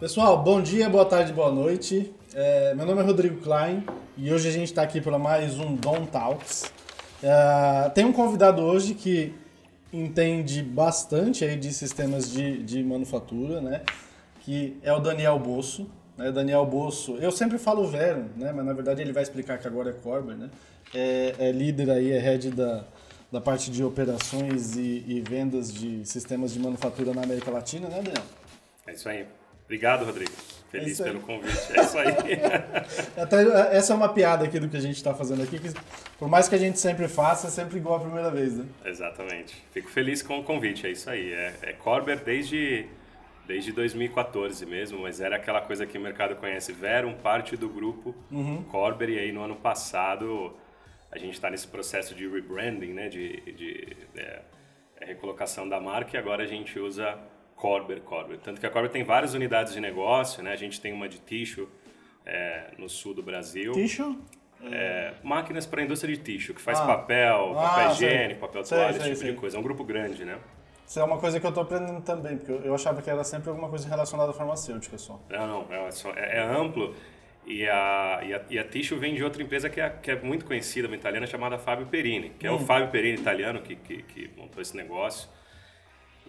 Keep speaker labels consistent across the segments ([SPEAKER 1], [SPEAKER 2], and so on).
[SPEAKER 1] Pessoal, bom dia, boa tarde, boa noite. É, meu nome é Rodrigo Klein e hoje a gente está aqui para mais um Don Talks. É, tem um convidado hoje que entende bastante aí de sistemas de, de manufatura, né? Que é o Daniel Bosso. Né? Daniel Bosso, eu sempre falo Vero, né? Mas na verdade ele vai explicar que agora é Corber, né? É, é líder aí, é head da, da parte de operações e, e vendas de sistemas de manufatura na América Latina, né, Daniel?
[SPEAKER 2] É isso aí. Obrigado, Rodrigo. Feliz é pelo convite. É isso aí.
[SPEAKER 1] Até, essa é uma piada aqui do que a gente está fazendo aqui, que por mais que a gente sempre faça, é sempre igual a primeira vez, né?
[SPEAKER 2] Exatamente. Fico feliz com o convite, é isso aí. É, é Corber desde, desde 2014 mesmo, mas era aquela coisa que o mercado conhece. Verum, parte do grupo uhum. Corber, e aí no ano passado a gente está nesse processo de rebranding, né? De, de é, é, recolocação da marca, e agora a gente usa Corber, Corber. Tanto que a Corber tem várias unidades de negócio, né? A gente tem uma de tixo é, no sul do Brasil.
[SPEAKER 1] Tixo?
[SPEAKER 2] É, máquinas para a indústria de tixo, que faz ah. papel, ah, papel higiênico, papel toalha, esse tipo sei. de coisa. É um grupo grande, né?
[SPEAKER 1] Isso é uma coisa que eu estou aprendendo também, porque eu achava que era sempre alguma coisa relacionada à farmacêutica só.
[SPEAKER 2] Não, não, é, é, é amplo. E a, e a, e a Tissue vem de outra empresa que é, que é muito conhecida, uma italiana chamada Fábio Perini, que hum. é o hum. Fábio Perini italiano que, que, que montou esse negócio.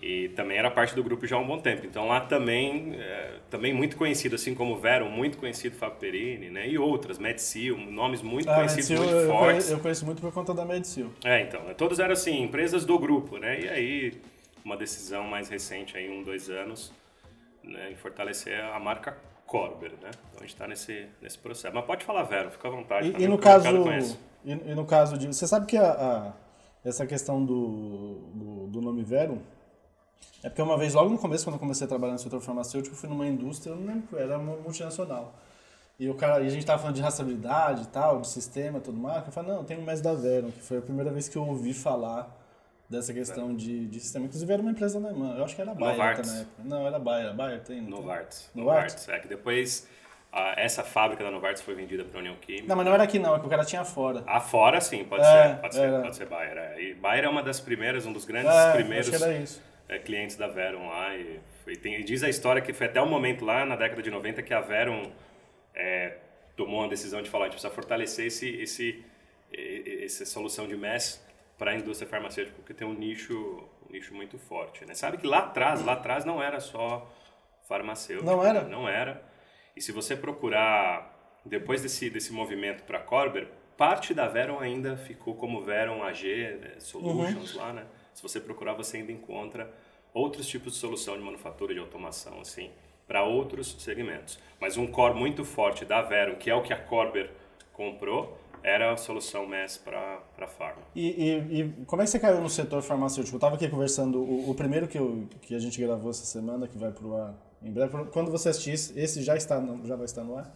[SPEAKER 2] E também era parte do grupo já há um bom tempo. Então lá também, é, também muito conhecido, assim como Vero, muito conhecido Fábio Perini, né? E outras, Medsil, nomes muito ah, conhecidos, Medsil, muito
[SPEAKER 1] eu
[SPEAKER 2] fortes. Conheço,
[SPEAKER 1] eu conheço muito por conta da Medsil.
[SPEAKER 2] É, então, todos eram assim, empresas do grupo, né? E aí, uma decisão mais recente, aí um, dois anos, né? Em fortalecer a marca Corber, né? Então a gente está nesse, nesse processo. Mas pode falar, Vero, fica à vontade.
[SPEAKER 1] E, e no caso, e, e, no caso de... Você sabe que a, a essa questão do, do, do nome Vero é porque uma vez, logo no começo, quando eu comecei a trabalhar no setor farmacêutico, eu fui numa indústria, eu não lembro, era multinacional. E, o cara, e a gente estava falando de rastreabilidade e tal, de sistema, tudo mais. Eu falei, não, tem o MES da Veron, que foi a primeira vez que eu ouvi falar dessa questão de, de sistema. Inclusive era uma empresa alemã, eu acho que era a Bayer
[SPEAKER 2] Novartis.
[SPEAKER 1] na época. Não, era Bayer, Bayer tem.
[SPEAKER 2] Novartis. Novartis. É que depois essa fábrica da Novartis foi vendida para a União Química.
[SPEAKER 1] Não, mas não era aqui não, é que o cara tinha fora.
[SPEAKER 2] Ah, fora sim, pode é, ser, pode ser, pode ser Bayer. É. E Bayer é uma das primeiras, um dos grandes
[SPEAKER 1] é,
[SPEAKER 2] primeiros
[SPEAKER 1] acho que era isso
[SPEAKER 2] é, clientes da Verum lá. E, foi, tem, diz a história que foi até o momento lá, na década de 90, que a Verum é, tomou uma decisão de falar, a gente precisa fortalecer esse, esse, essa solução de MES para a indústria farmacêutica, porque tem um nicho, um nicho muito forte. Né? Sabe que lá atrás, lá atrás não era só farmacêutico.
[SPEAKER 1] Não era?
[SPEAKER 2] Não era. E se você procurar, depois desse, desse movimento para Corber, parte da Verum ainda ficou como Verum AG né, Solutions uhum. lá, né? Se você procurar, você ainda encontra outros tipos de solução de manufatura de automação, assim, para outros segmentos. Mas um core muito forte da Vero, que é o que a Corber comprou, era a solução MES para a farma.
[SPEAKER 1] E, e, e, como é que você caiu no setor farmacêutico? Eu estava aqui conversando, o, o, primeiro que, eu, que a gente gravou essa semana, que vai para o ar em breve, quando você assistir, esse já, está, já vai estar no ar.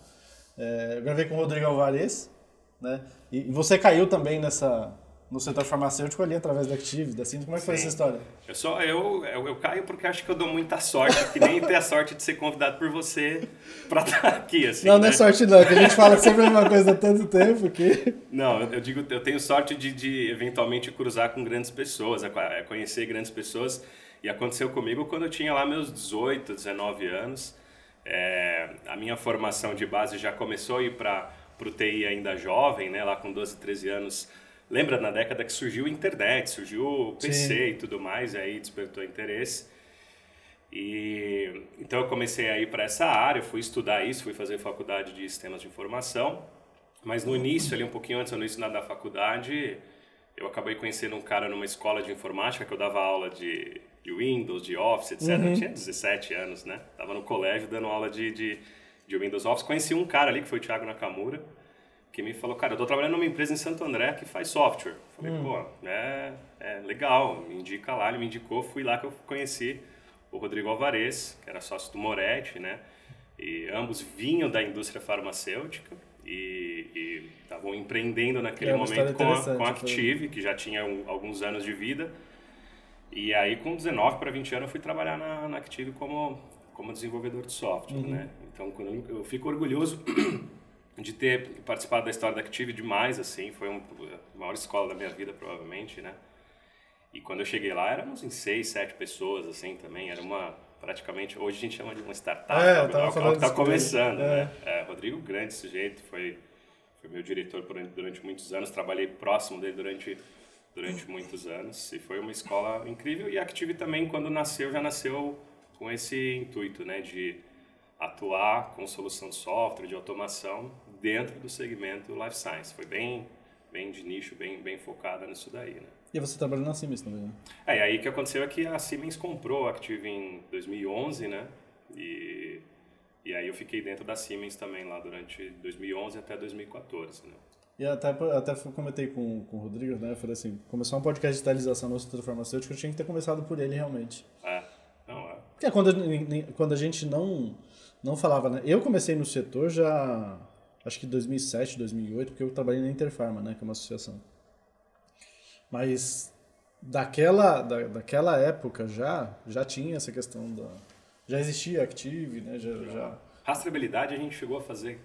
[SPEAKER 1] É, eu gravei com o Rodrigo Alvarez, né? E você caiu também nessa, no setor farmacêutico ali através da Active, da Cinto. Como é que Sim. foi essa história?
[SPEAKER 2] Eu, só, eu, eu, eu, caio porque acho que eu dou muita sorte, que nem ter a sorte de ser convidado por você para estar aqui. Assim,
[SPEAKER 1] não,
[SPEAKER 2] né?
[SPEAKER 1] não é sorte não, que a gente fala sempre a mesma coisa há tanto tempo que...
[SPEAKER 2] Não, eu digo, eu tenho sorte de, de eventualmente cruzar com grandes pessoas, conhecer grandes pessoas. E aconteceu comigo quando eu tinha lá meus 18, 19 anos. É, a minha formação de base já começou a ir para o TI ainda jovem, né? lá com 12, 13 anos lembra na década que surgiu a internet, surgiu o PC Sim. e tudo mais, aí despertou interesse. E então eu comecei a ir para essa área, fui estudar isso, fui fazer faculdade de sistemas de informação. Mas no início, ali um pouquinho antes do início da faculdade, eu acabei conhecendo um cara numa escola de informática que eu dava aula de, de Windows, de Office, etc. Uhum. Eu tinha 17 anos, né? Tava no colégio dando aula de, de, de Windows Office. Conheci um cara ali que foi o Thiago Nakamura que me falou, cara, eu tô trabalhando numa empresa em Santo André que faz software. Falei, hum. pô, é, é legal, me indica lá, ele me indicou, fui lá que eu conheci o Rodrigo Alvarez, que era sócio do Moretti, né? E ambos vinham da indústria farmacêutica e estavam empreendendo naquele é momento com a, com a Active, que já tinha um, alguns anos de vida. E aí, com 19 para 20 anos, eu fui trabalhar na, na Active como, como desenvolvedor de software, uhum. né? Então, quando eu, eu fico orgulhoso de ter participado da história da Active demais, assim, foi um, a maior escola da minha vida, provavelmente, né? E quando eu cheguei lá, éramos em seis, sete pessoas, assim, também, era uma, praticamente, hoje a gente chama de uma startup,
[SPEAKER 1] é, eu tava falando
[SPEAKER 2] tá começando, é. né? É, Rodrigo, grande sujeito, foi, foi meu diretor durante, durante muitos anos, trabalhei próximo dele durante, durante muitos anos, e foi uma escola incrível, e a Active também, quando nasceu, já nasceu com esse intuito, né, de atuar com solução de software, de automação, dentro do segmento Life Science. Foi bem, bem de nicho, bem, bem focada nisso daí, né?
[SPEAKER 1] E você trabalhou na Siemens também, né?
[SPEAKER 2] É, e aí o que aconteceu é que a Siemens comprou a Active em 2011, né? E, e aí eu fiquei dentro da Siemens também lá durante 2011 até 2014, né?
[SPEAKER 1] E até, até comentei com, com o Rodrigo, né? Eu falei assim, começar um podcast de digitalização no setor farmacêutico, eu tinha que ter começado por ele realmente.
[SPEAKER 2] É, não é.
[SPEAKER 1] Porque quando, quando a gente não, não falava, né? Eu comecei no setor já acho que 2007, 2008, porque eu trabalhei na Interfarma, né, que é uma associação. Mas daquela, da, daquela época já, já tinha essa questão da... Já existia Active, né, já, já...
[SPEAKER 2] Rastreabilidade a gente chegou a fazer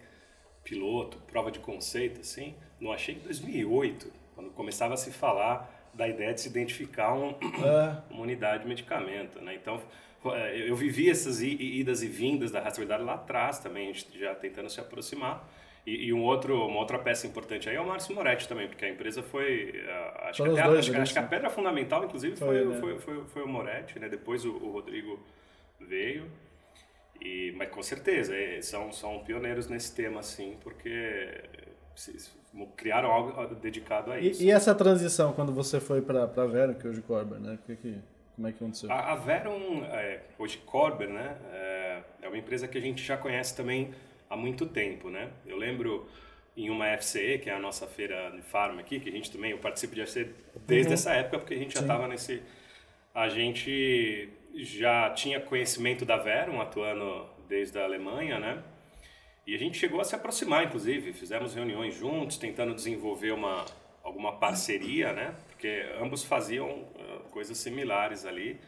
[SPEAKER 2] piloto, prova de conceito, assim, não achei que 2008, quando começava a se falar da ideia de se identificar um, é. uma unidade de medicamento, né? Então, eu vivi essas idas e vindas da rastreabilidade lá atrás também, a gente já tentando se aproximar. E, e, um outro, uma outra peça importante aí é o Márcio Moretti também, porque a empresa foi. Uh, acho, que, até, dois, acho, acho que a pedra fundamental, inclusive, foi, foi, né? foi, foi, foi, o Moretti, né? depois o, o Rodrigo veio. E, mas com certeza, é, são, são pioneiros nesse tema, assim, porque criaram algo dedicado a isso.
[SPEAKER 1] E, e essa transição, quando você foi para a Verum, que hoje Corber, né? Que, que, como é que aconteceu?
[SPEAKER 2] A, a Verum, é, hoje Corber, né? É, é uma empresa que a gente já conhece também há muito tempo, né? Eu lembro em uma FCE, que é a nossa feira de farma aqui, que a gente também, eu participo de FCE desde uhum. essa época, porque a gente já estava nesse... A gente já tinha conhecimento da Verum, atuando desde a Alemanha, né? E a gente chegou a se aproximar, inclusive, fizemos reuniões juntos, tentando desenvolver uma, alguma parceria, né? Porque ambos faziam uh, coisas similares ali.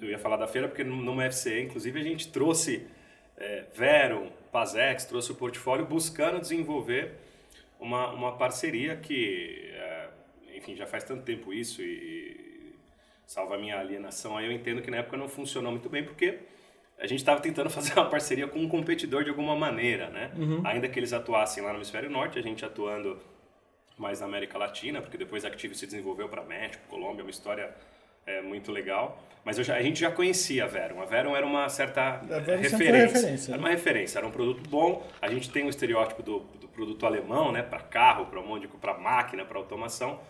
[SPEAKER 2] Eu ia falar da feira porque numa FCE, inclusive, a gente trouxe é, Verum, Pazex, trouxe o portfólio buscando desenvolver uma, uma parceria que, é, enfim, já faz tanto tempo isso e, salva a minha alienação, aí eu entendo que na época não funcionou muito bem porque a gente estava tentando fazer uma parceria com um competidor de alguma maneira, né? Uhum. Ainda que eles atuassem lá no hemisfério norte, a gente atuando mais na América Latina, porque depois a Active se desenvolveu para México, Colômbia, uma história é, muito legal. Mas já, a gente já conhecia a Verum. A Verum era uma certa referência. referência. Era uma referência, era um produto bom. A gente tem o um estereótipo do, do, produto alemão, né, para carro, para um para máquina, para automação.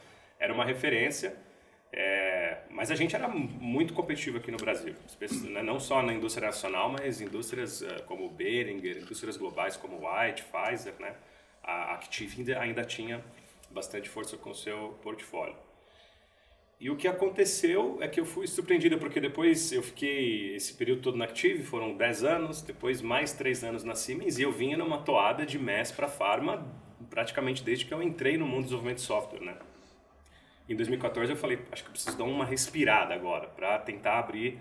[SPEAKER 2] Era uma referência. É, mas a gente era muito competitivo aqui no Brasil, né, não só na indústria nacional, mas indústrias uh, como Behringer, indústrias globais como White, Pfizer, né? A Active ainda tinha bastante força com o seu portfólio. E o que aconteceu é que eu fui surpreendido, porque depois eu fiquei esse período todo na Active, foram 10 anos, depois mais 3 anos na Siemens, e eu vinha numa toada de MES para Pharma praticamente desde que eu entrei no mundo do desenvolvimento de software, né? Em 2014 eu falei, acho que eu preciso dar uma respirada agora, para tentar abrir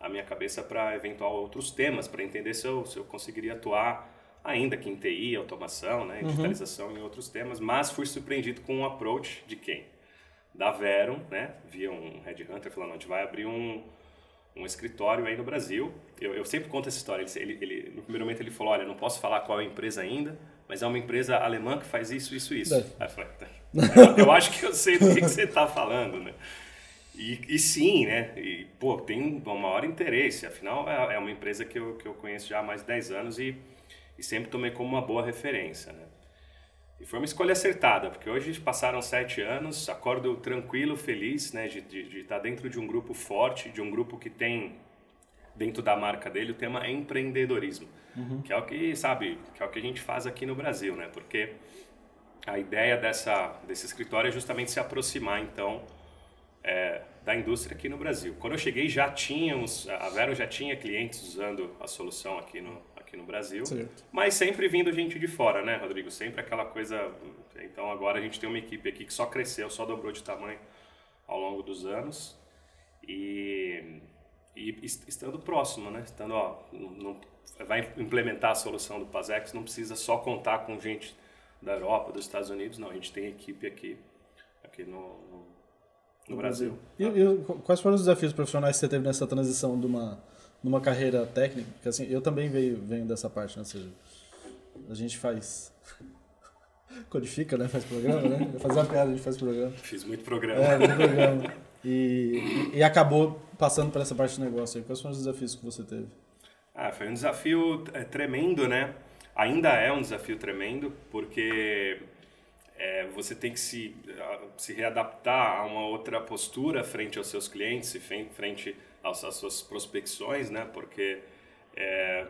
[SPEAKER 2] a minha cabeça para eventual outros temas, para entender se eu, se eu conseguiria atuar ainda que em TI, automação, né, uhum. digitalização uhum. em outros temas, mas fui surpreendido com um approach de quem? Da Verum, né? Via um headhunter falando, a gente vai abrir um, um escritório aí no Brasil. Eu, eu sempre conto essa história. Ele, ele, no primeiro momento ele falou, olha, não posso falar qual é a empresa ainda, mas é uma empresa alemã que faz isso, isso, isso. É. Aí eu falei, tá. eu, eu, acho que eu sei do que, que você está falando, né? E, e, sim, né? E, pô, tem um maior interesse. Afinal, é, é uma empresa que eu, que eu conheço já há mais de 10 anos e, e sempre tomei como uma boa referência, né? E foi uma escolha acertada, porque hoje passaram sete anos, acordo tranquilo, feliz, né, de, de, de estar dentro de um grupo forte, de um grupo que tem dentro da marca dele o tema empreendedorismo, uhum. que é o que sabe, que é o que a gente faz aqui no Brasil, né? Porque a ideia dessa desse escritório é justamente se aproximar, então, é, da indústria aqui no Brasil. Quando eu cheguei já tínhamos, a Vero já tinha clientes usando a solução aqui no, aqui no Brasil, certo. mas sempre vindo gente de fora, né, Rodrigo? Sempre aquela coisa. Então agora a gente tem uma equipe aqui que só cresceu, só dobrou de tamanho ao longo dos anos. E e estando próximo, né? Estando, ó, não, vai implementar a solução do PASEX, não precisa só contar com gente da Europa, dos Estados Unidos, não, a gente tem equipe aqui, aqui no, no, no Brasil.
[SPEAKER 1] Brasil. E, e, quais foram os desafios profissionais que você teve nessa transição de uma, de uma carreira técnica? Porque assim, eu também venho, venho dessa parte, né? Ou seja, a gente faz codifica, né? Faz programa, né? Fazer uma piada, a gente faz programa.
[SPEAKER 2] Fiz muito programa.
[SPEAKER 1] É, muito programa. E, e, acabou passando por essa parte do negócio aí. Quais foram os desafios que você teve?
[SPEAKER 2] Ah, foi um desafio é, tremendo, né? Ainda é um desafio tremendo, porque é, você tem que se, se readaptar a uma outra postura frente aos seus clientes, frente às, às suas prospecções, né? Porque é,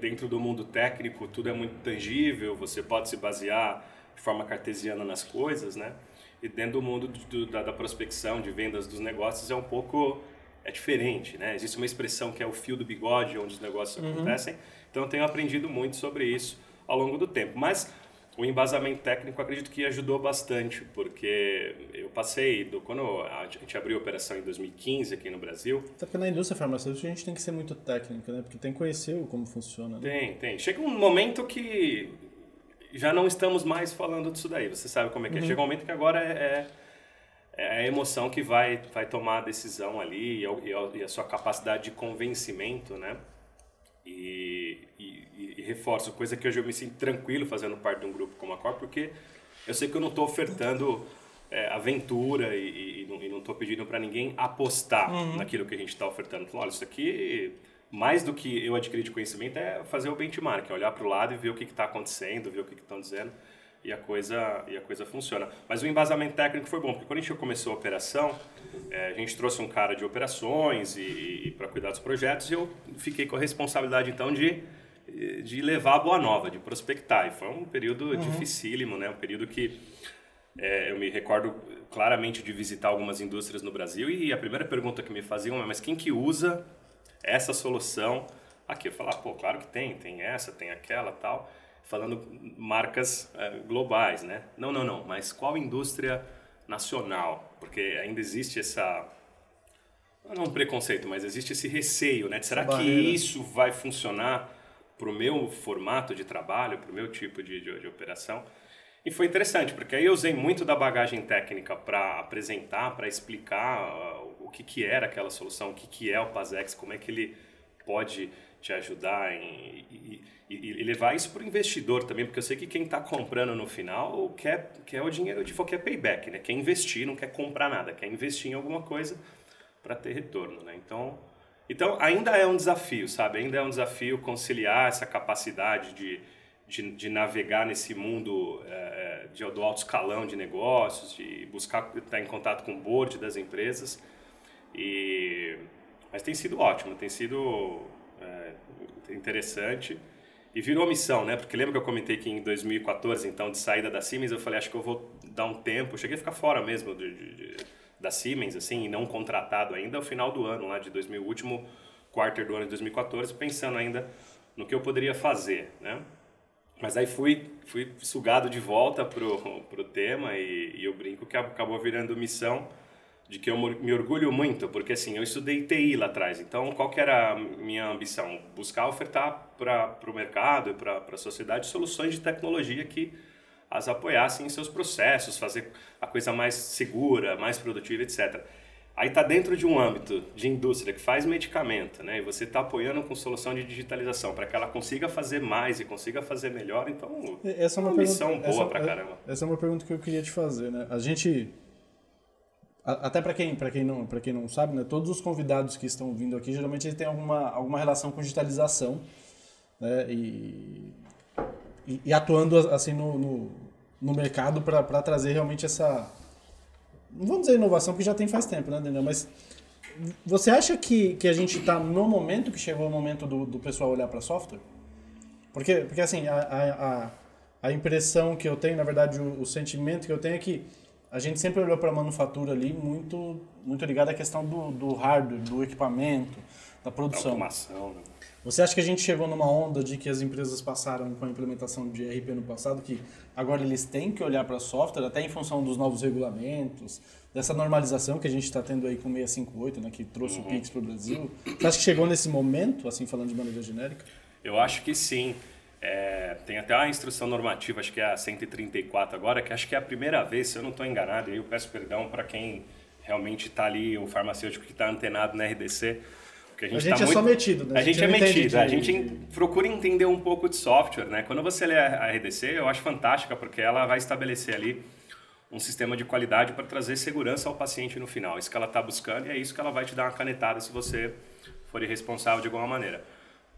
[SPEAKER 2] dentro do mundo técnico tudo é muito tangível, você pode se basear de forma cartesiana nas coisas, né? E dentro do mundo do, da, da, prospecção, de vendas dos negócios é um pouco é diferente, né? Existe uma expressão que é o fio do bigode, onde os negócios uhum. acontecem. Então eu tenho aprendido muito sobre isso ao longo do tempo. Mas o embasamento técnico acredito que ajudou bastante, porque eu passei, do, quando a gente abriu a operação em 2015 aqui no Brasil...
[SPEAKER 1] Até porque na indústria farmacêutica a gente tem que ser muito técnico, né? Porque tem que conhecer como funciona.
[SPEAKER 2] Né? Tem, tem. Chega um momento que já não estamos mais falando disso daí, você sabe como é que é. Uhum. Chega um momento que agora é, é, é, a emoção que vai, vai tomar a decisão ali e, e a sua capacidade de convencimento, né? E, e, e, reforço, coisa que hoje eu me sinto tranquilo fazendo parte de um grupo como a Cor, porque eu sei que eu não estou ofertando é, aventura e, e não estou pedindo para ninguém apostar uhum. naquilo que a gente está ofertando. Falando, olha, isso aqui, mais do que eu adquirir de conhecimento, é fazer o benchmark, olhar para o lado e ver o que está acontecendo, ver o que estão dizendo e a coisa e a coisa funciona. Mas o embasamento técnico foi bom, porque quando a gente começou a operação, é, a gente trouxe um cara de operações e, e para cuidar dos projetos e eu fiquei com a responsabilidade então de de levar a boa nova, de prospectar. E foi um período uhum. dificílimo, né? Um período que é, eu me recordo claramente de visitar algumas indústrias no Brasil e a primeira pergunta que me faziam é: mas quem que usa essa solução aqui? Eu falava, pô, claro que tem, tem essa, tem aquela, tal falando marcas uh, globais, né? Não, não, não, mas qual indústria nacional? Porque ainda existe essa não um preconceito, mas existe esse receio, né? Será que isso vai funcionar para o meu formato de trabalho, para o meu tipo de, de, de, operação? E foi interessante, porque aí eu usei muito da bagagem técnica para apresentar, para explicar uh, o que, que era aquela solução, o que, que é o PASEX, como é que ele pode te ajudar em, e, e, e levar isso para o investidor também, porque eu sei que quem está comprando no final quer, quer o dinheiro de qualquer payback, né? quer investir, não quer comprar nada, quer investir em alguma coisa para ter retorno. Né? Então, então, ainda é um desafio, sabe? Ainda é um desafio conciliar essa capacidade de, de, de navegar nesse mundo é, de, do alto escalão de negócios, de buscar estar em contato com o board das empresas. E, mas tem sido ótimo, tem sido é, interessante. E virou missão, né? Porque lembra que eu comentei que em 2014, então, de saída da Siemens, eu falei, acho que eu vou dar um tempo. cheguei a ficar fora mesmo de, de, de, da Siemens, assim, e não contratado ainda, ao final do ano, lá de 2000, último quarter do ano de 2014, pensando ainda no que eu poderia fazer, né? Mas aí fui, fui sugado de volta pro, pro tema e, e eu brinco que acabou virando missão de que eu me orgulho muito, porque assim, eu estudei TI lá atrás, então qual que era a minha ambição? Buscar ofertar para o mercado e para a sociedade soluções de tecnologia que as apoiassem em seus processos, fazer a coisa mais segura, mais produtiva, etc. Aí está dentro de um âmbito de indústria que faz medicamento, né? E você está apoiando com solução de digitalização para que ela consiga fazer mais e consiga fazer melhor. Então,
[SPEAKER 1] essa é uma,
[SPEAKER 2] uma missão
[SPEAKER 1] pergunta,
[SPEAKER 2] boa para caramba.
[SPEAKER 1] Essa é uma pergunta que eu queria te fazer, né? A gente até para quem, quem, não, quem não sabe, né, todos os convidados que estão vindo aqui, geralmente eles têm alguma, alguma relação com digitalização né, e, e, e atuando assim no, no, no mercado para trazer realmente essa. Não vamos dizer inovação, porque já tem faz tempo, né, Daniel? Mas você acha que, que a gente está no momento que chegou o momento do, do pessoal olhar para software? Porque, porque assim, a, a, a impressão que eu tenho, na verdade, o, o sentimento que eu tenho é que a gente sempre olhou para a manufatura ali muito, muito ligada à questão do, do hardware, do equipamento, da produção.
[SPEAKER 2] Automação, né?
[SPEAKER 1] Você acha que a gente chegou numa onda de que as empresas passaram com a implementação de ERP no passado, que agora eles têm que olhar para software, até em função dos novos regulamentos, dessa normalização que a gente está tendo aí com 658, né, que trouxe uhum. o Pix para o Brasil? Você acha que chegou nesse momento, assim falando de maneira genérica?
[SPEAKER 2] Eu acho que sim. É, tem até a instrução normativa, acho que é a 134 agora, que acho que é a primeira vez, se eu não estou enganado, e eu peço perdão para quem realmente está ali, o farmacêutico que está antenado na RDC,
[SPEAKER 1] porque a gente, a gente tá é muito... só metido, né?
[SPEAKER 2] A gente, a gente é metido, de... a gente procura entender um pouco de software, né? Quando você lê a RDC, eu acho fantástica, porque ela vai estabelecer ali um sistema de qualidade para trazer segurança ao paciente no final. Isso que ela está buscando e é isso que ela vai te dar uma canetada se você for irresponsável de alguma maneira.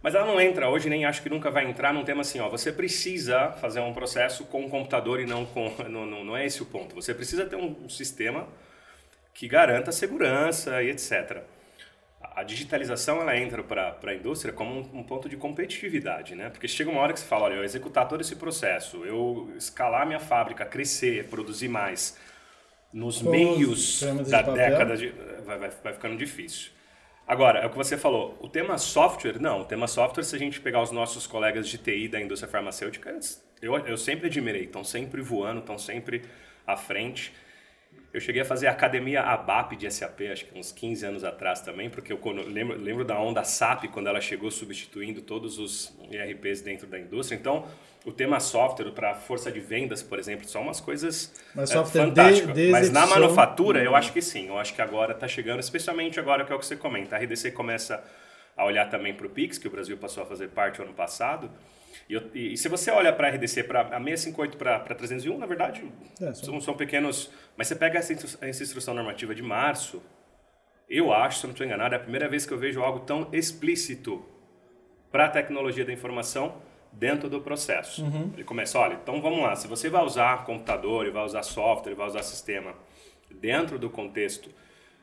[SPEAKER 2] Mas ela não entra hoje, nem acho que nunca vai entrar num tema assim, ó, você precisa fazer um processo com o computador e não com... Não, não, não é esse o ponto. Você precisa ter um, um sistema que garanta segurança e etc a digitalização ela entra para a indústria como um, um, ponto de competitividade, né? Porque chega uma hora que você fala, olha, eu executar todo esse processo, eu escalar minha fábrica, crescer, produzir mais, nos Com meios da de década, de, vai, vai, vai ficando difícil. Agora, é o que você falou, o tema software, não, o tema software, se a gente pegar os nossos colegas de TI da indústria farmacêutica, eu, eu sempre admirei, estão sempre voando, estão sempre à frente. Eu cheguei a fazer a academia ABAP de SAP, acho que uns 15 anos atrás também, porque eu lembro, lembro da onda SAP quando ela chegou substituindo todos os ERPs dentro da indústria. Então, o tema software para força de vendas, por exemplo, são umas coisas Mas é, fantásticas. De, Mas na manufatura, eu acho que sim. Eu acho que agora está chegando, especialmente agora que é o que você comenta. A RDC começa a olhar também para o Pix, que o Brasil passou a fazer parte ano passado. E, eu, e, se você olha para a RDC, para a 658 para 301, na verdade, é, são, são, pequenos. Mas você pega essa, essa instrução normativa de março, eu acho, se eu não estou enganado, é a primeira vez que eu vejo algo tão explícito para a tecnologia da informação dentro do processo. Uhum. Ele começa, olha, então vamos lá, se você vai usar computador e vai usar software, vai usar sistema dentro do contexto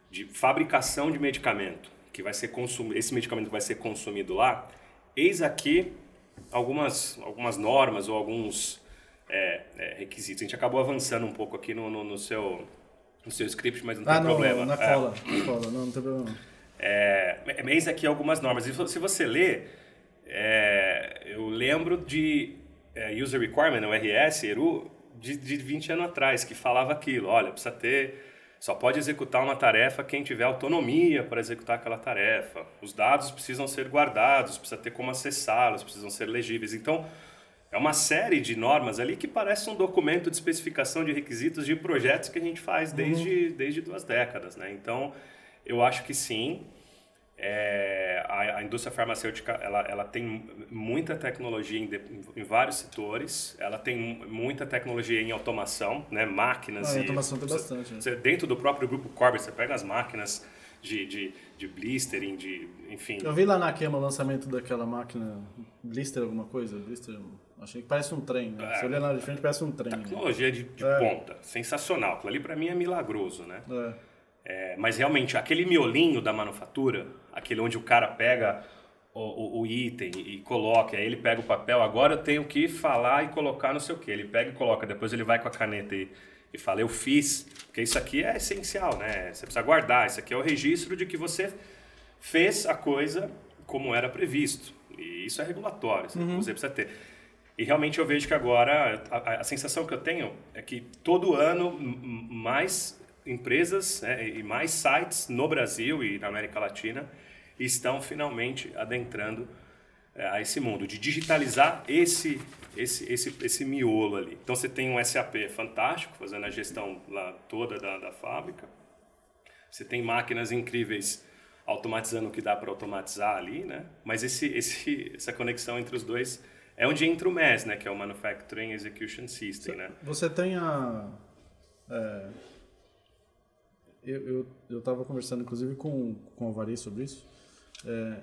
[SPEAKER 2] de fabricação de medicamento, que vai ser consumido, esse medicamento vai ser consumido lá, eis aqui algumas, algumas normas ou alguns é, é, requisitos. A gente acabou avançando um pouco aqui no, no, no seu, no seu script, mas não tem
[SPEAKER 1] ah,
[SPEAKER 2] problema.
[SPEAKER 1] Na é. cola, na cola, não, não tem problema.
[SPEAKER 2] É, eis aqui algumas normas. E se você ler, é, eu lembro de é, User Requirement, o RS, ERU, de, de 20 anos atrás, que falava aquilo. Olha, precisa ter só pode executar uma tarefa quem tiver autonomia para executar aquela tarefa. Os dados precisam ser guardados, precisa ter como acessá-los, precisam ser legíveis. Então, é uma série de normas ali que parece um documento de especificação de requisitos de projetos que a gente faz desde, uhum. desde duas décadas. Né? Então, eu acho que sim, é, a, a, indústria farmacêutica ela, ela tem muita tecnologia em, de, em, vários setores, ela tem muita tecnologia em automação, né, máquinas.
[SPEAKER 1] Ah, e, automação tem bastante.
[SPEAKER 2] Você, né? Dentro do próprio grupo Corbett, você pega as máquinas de, de, de blistering, de, enfim.
[SPEAKER 1] Eu vi lá na Kema o lançamento daquela máquina blister alguma coisa, blister, achei que parece um trem. Né? É, você olha lá de frente parece um trem.
[SPEAKER 2] Tecnologia né? de, de é. ponta, sensacional. Aquilo ali para mim é milagroso, né? É. É, mas realmente, aquele miolinho da manufatura, aquele onde o cara pega o, o, o, item e coloca, aí ele pega o papel, agora eu tenho que falar e colocar não sei o que. Ele pega e coloca, depois ele vai com a caneta e, e fala, eu fiz. Porque isso aqui é essencial, né? Você precisa guardar, isso aqui é o registro de que você fez a coisa como era previsto. E isso é regulatório, uhum. você precisa ter. E realmente eu vejo que agora, a, a, sensação que eu tenho é que todo ano mais empresas né, e mais sites no Brasil e na América Latina estão finalmente adentrando é, a esse mundo de digitalizar esse esse esse esse miolo ali. Então você tem um SAP fantástico fazendo a gestão lá toda da, da fábrica. Você tem máquinas incríveis automatizando o que dá para automatizar ali, né? Mas esse esse essa conexão entre os dois é onde entra o MES, né? Que é o Manufacturing Execution System, né?
[SPEAKER 1] Você tem a é eu eu estava conversando inclusive com, com o Alvarez sobre isso. É,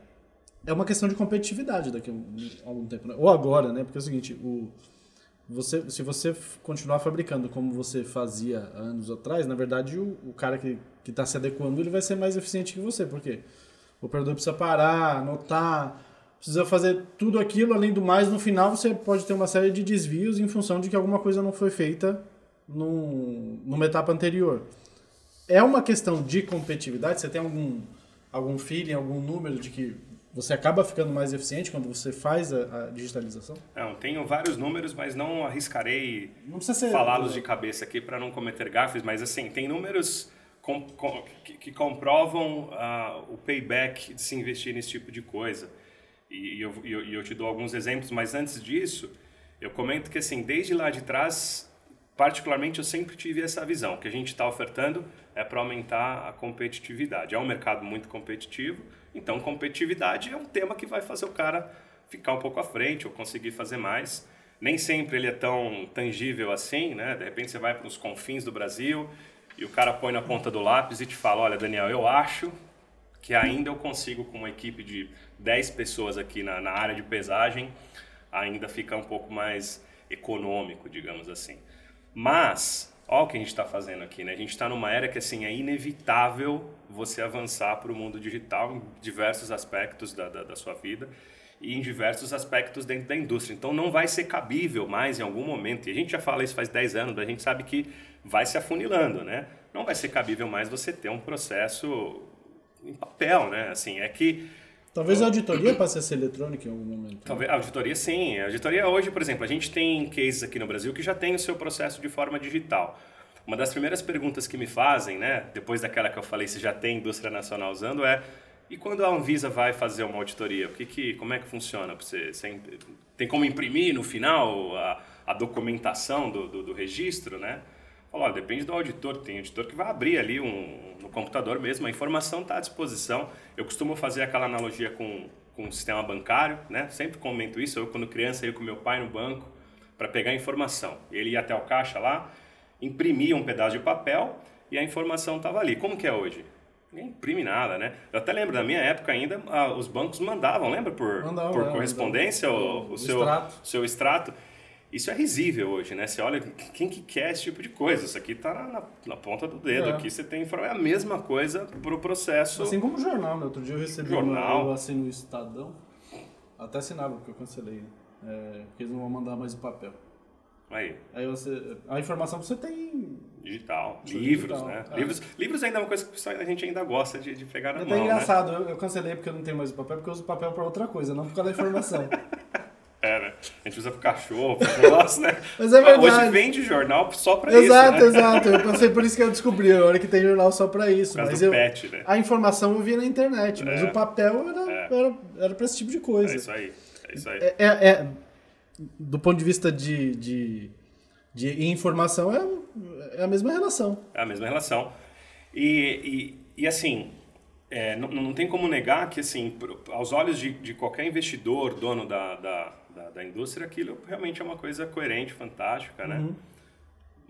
[SPEAKER 1] é uma questão de competitividade daqui a algum tempo. Né? Ou agora, né? Porque é o seguinte, o, você, se você continuar fabricando como você fazia anos atrás, na verdade o, o cara que está se adequando ele vai ser mais eficiente que você. Por quê? O operador precisa parar, anotar, precisa fazer tudo aquilo. Além do mais, no final você pode ter uma série de desvios em função de que alguma coisa não foi feita num, numa etapa anterior é uma questão de competitividade? Você tem algum algum feeling, algum número de que você acaba ficando mais eficiente quando você faz a, a digitalização?
[SPEAKER 2] Não, tenho vários números, mas não arriscarei falá-los de cabeça aqui para não cometer gafes, mas assim, tem números com, com, que, que, comprovam uh, o payback de se investir nesse tipo de coisa. E, e eu, eu, eu te dou alguns exemplos, mas antes disso, eu comento que assim, desde lá de trás, particularmente eu sempre tive essa visão, que a gente está ofertando é para aumentar a competitividade. É um mercado muito competitivo, então competitividade é um tema que vai fazer o cara ficar um pouco à frente ou conseguir fazer mais. Nem sempre ele é tão tangível assim, né? De repente você vai para os confins do Brasil e o cara põe na ponta do lápis e te fala, olha Daniel, eu acho que ainda eu consigo com uma equipe de 10 pessoas aqui na, na área de pesagem ainda ficar um pouco mais econômico, digamos assim. Mas Olha o que a gente está fazendo aqui, né? A gente está numa era que assim é inevitável você avançar para o mundo digital em diversos aspectos da, da, da, sua vida e em diversos aspectos dentro da indústria. Então não vai ser cabível mais em algum momento. E a gente já fala isso faz 10 anos, a gente sabe que vai se afunilando, né? Não vai ser cabível mais você ter um processo em papel, né? Assim, é que
[SPEAKER 1] Talvez a auditoria passe a ser eletrônica em algum momento. Né?
[SPEAKER 2] Talvez a auditoria sim. A auditoria hoje, por exemplo, a gente tem cases aqui no Brasil que já tem o seu processo de forma digital. Uma das primeiras perguntas que me fazem, né, depois daquela que eu falei se já tem indústria nacional usando, é e quando a Anvisa vai fazer uma auditoria, o que, que como é que funciona? Você, tem como imprimir no final a, a documentação do, do, do registro, né? Fala, olha, depende do auditor. Tem auditor que vai abrir ali um, no computador mesmo, a informação está à disposição. Eu costumo fazer aquela analogia com, com o sistema bancário, né? Sempre comento isso. Eu, quando criança, ia com meu pai no banco para pegar informação. Ele ia até o caixa lá, imprimia um pedaço de papel e a informação estava ali. Como que é hoje? Ninguém imprime nada, né? Eu até lembro, da minha época ainda, os bancos mandavam, lembra? Por, por é, correspondência, o, o, o, seu, extrato. seu extrato. Isso é risível hoje, né? Você olha, quem que quer esse tipo de coisa? Isso aqui está na, na, ponta do dedo. É. Aqui você tem é a mesma coisa para o processo.
[SPEAKER 1] Assim como o jornal, né? Outro dia eu recebi jornal. uma, eu assino o Estadão, até assinava porque eu cancelei, é, porque eles não vão mandar mais o papel.
[SPEAKER 2] Aí.
[SPEAKER 1] Aí você, a informação você tem
[SPEAKER 2] digital, livros, digital, né? É. Livros, livros ainda é uma coisa que a gente ainda gosta de, de pegar na é mão. É
[SPEAKER 1] engraçado,
[SPEAKER 2] né?
[SPEAKER 1] eu, eu cancelei porque eu não tenho mais o papel, porque eu uso o papel para outra coisa, não por causa da informação.
[SPEAKER 2] Né? A gente usa pro cachorro, pro nosso, né?
[SPEAKER 1] Mas é verdade.
[SPEAKER 2] Hoje vende jornal só pra
[SPEAKER 1] exato,
[SPEAKER 2] isso.
[SPEAKER 1] Exato, exato. Eu pensei por isso que eu descobri agora que tem jornal só pra isso. Mas
[SPEAKER 2] eu,
[SPEAKER 1] pet,
[SPEAKER 2] né?
[SPEAKER 1] A informação eu via na internet, mas é. o papel era, é. era, era pra esse tipo de coisa.
[SPEAKER 2] É isso aí. É isso aí.
[SPEAKER 1] É, é, é do ponto de vista de, de, de informação, é, é a mesma relação.
[SPEAKER 2] É a mesma relação. E, e, e assim, é, não, não tem como negar que, assim, aos olhos de, de qualquer investidor, dono da, da da, da indústria, aquilo realmente é uma coisa coerente, fantástica, né? Uhum.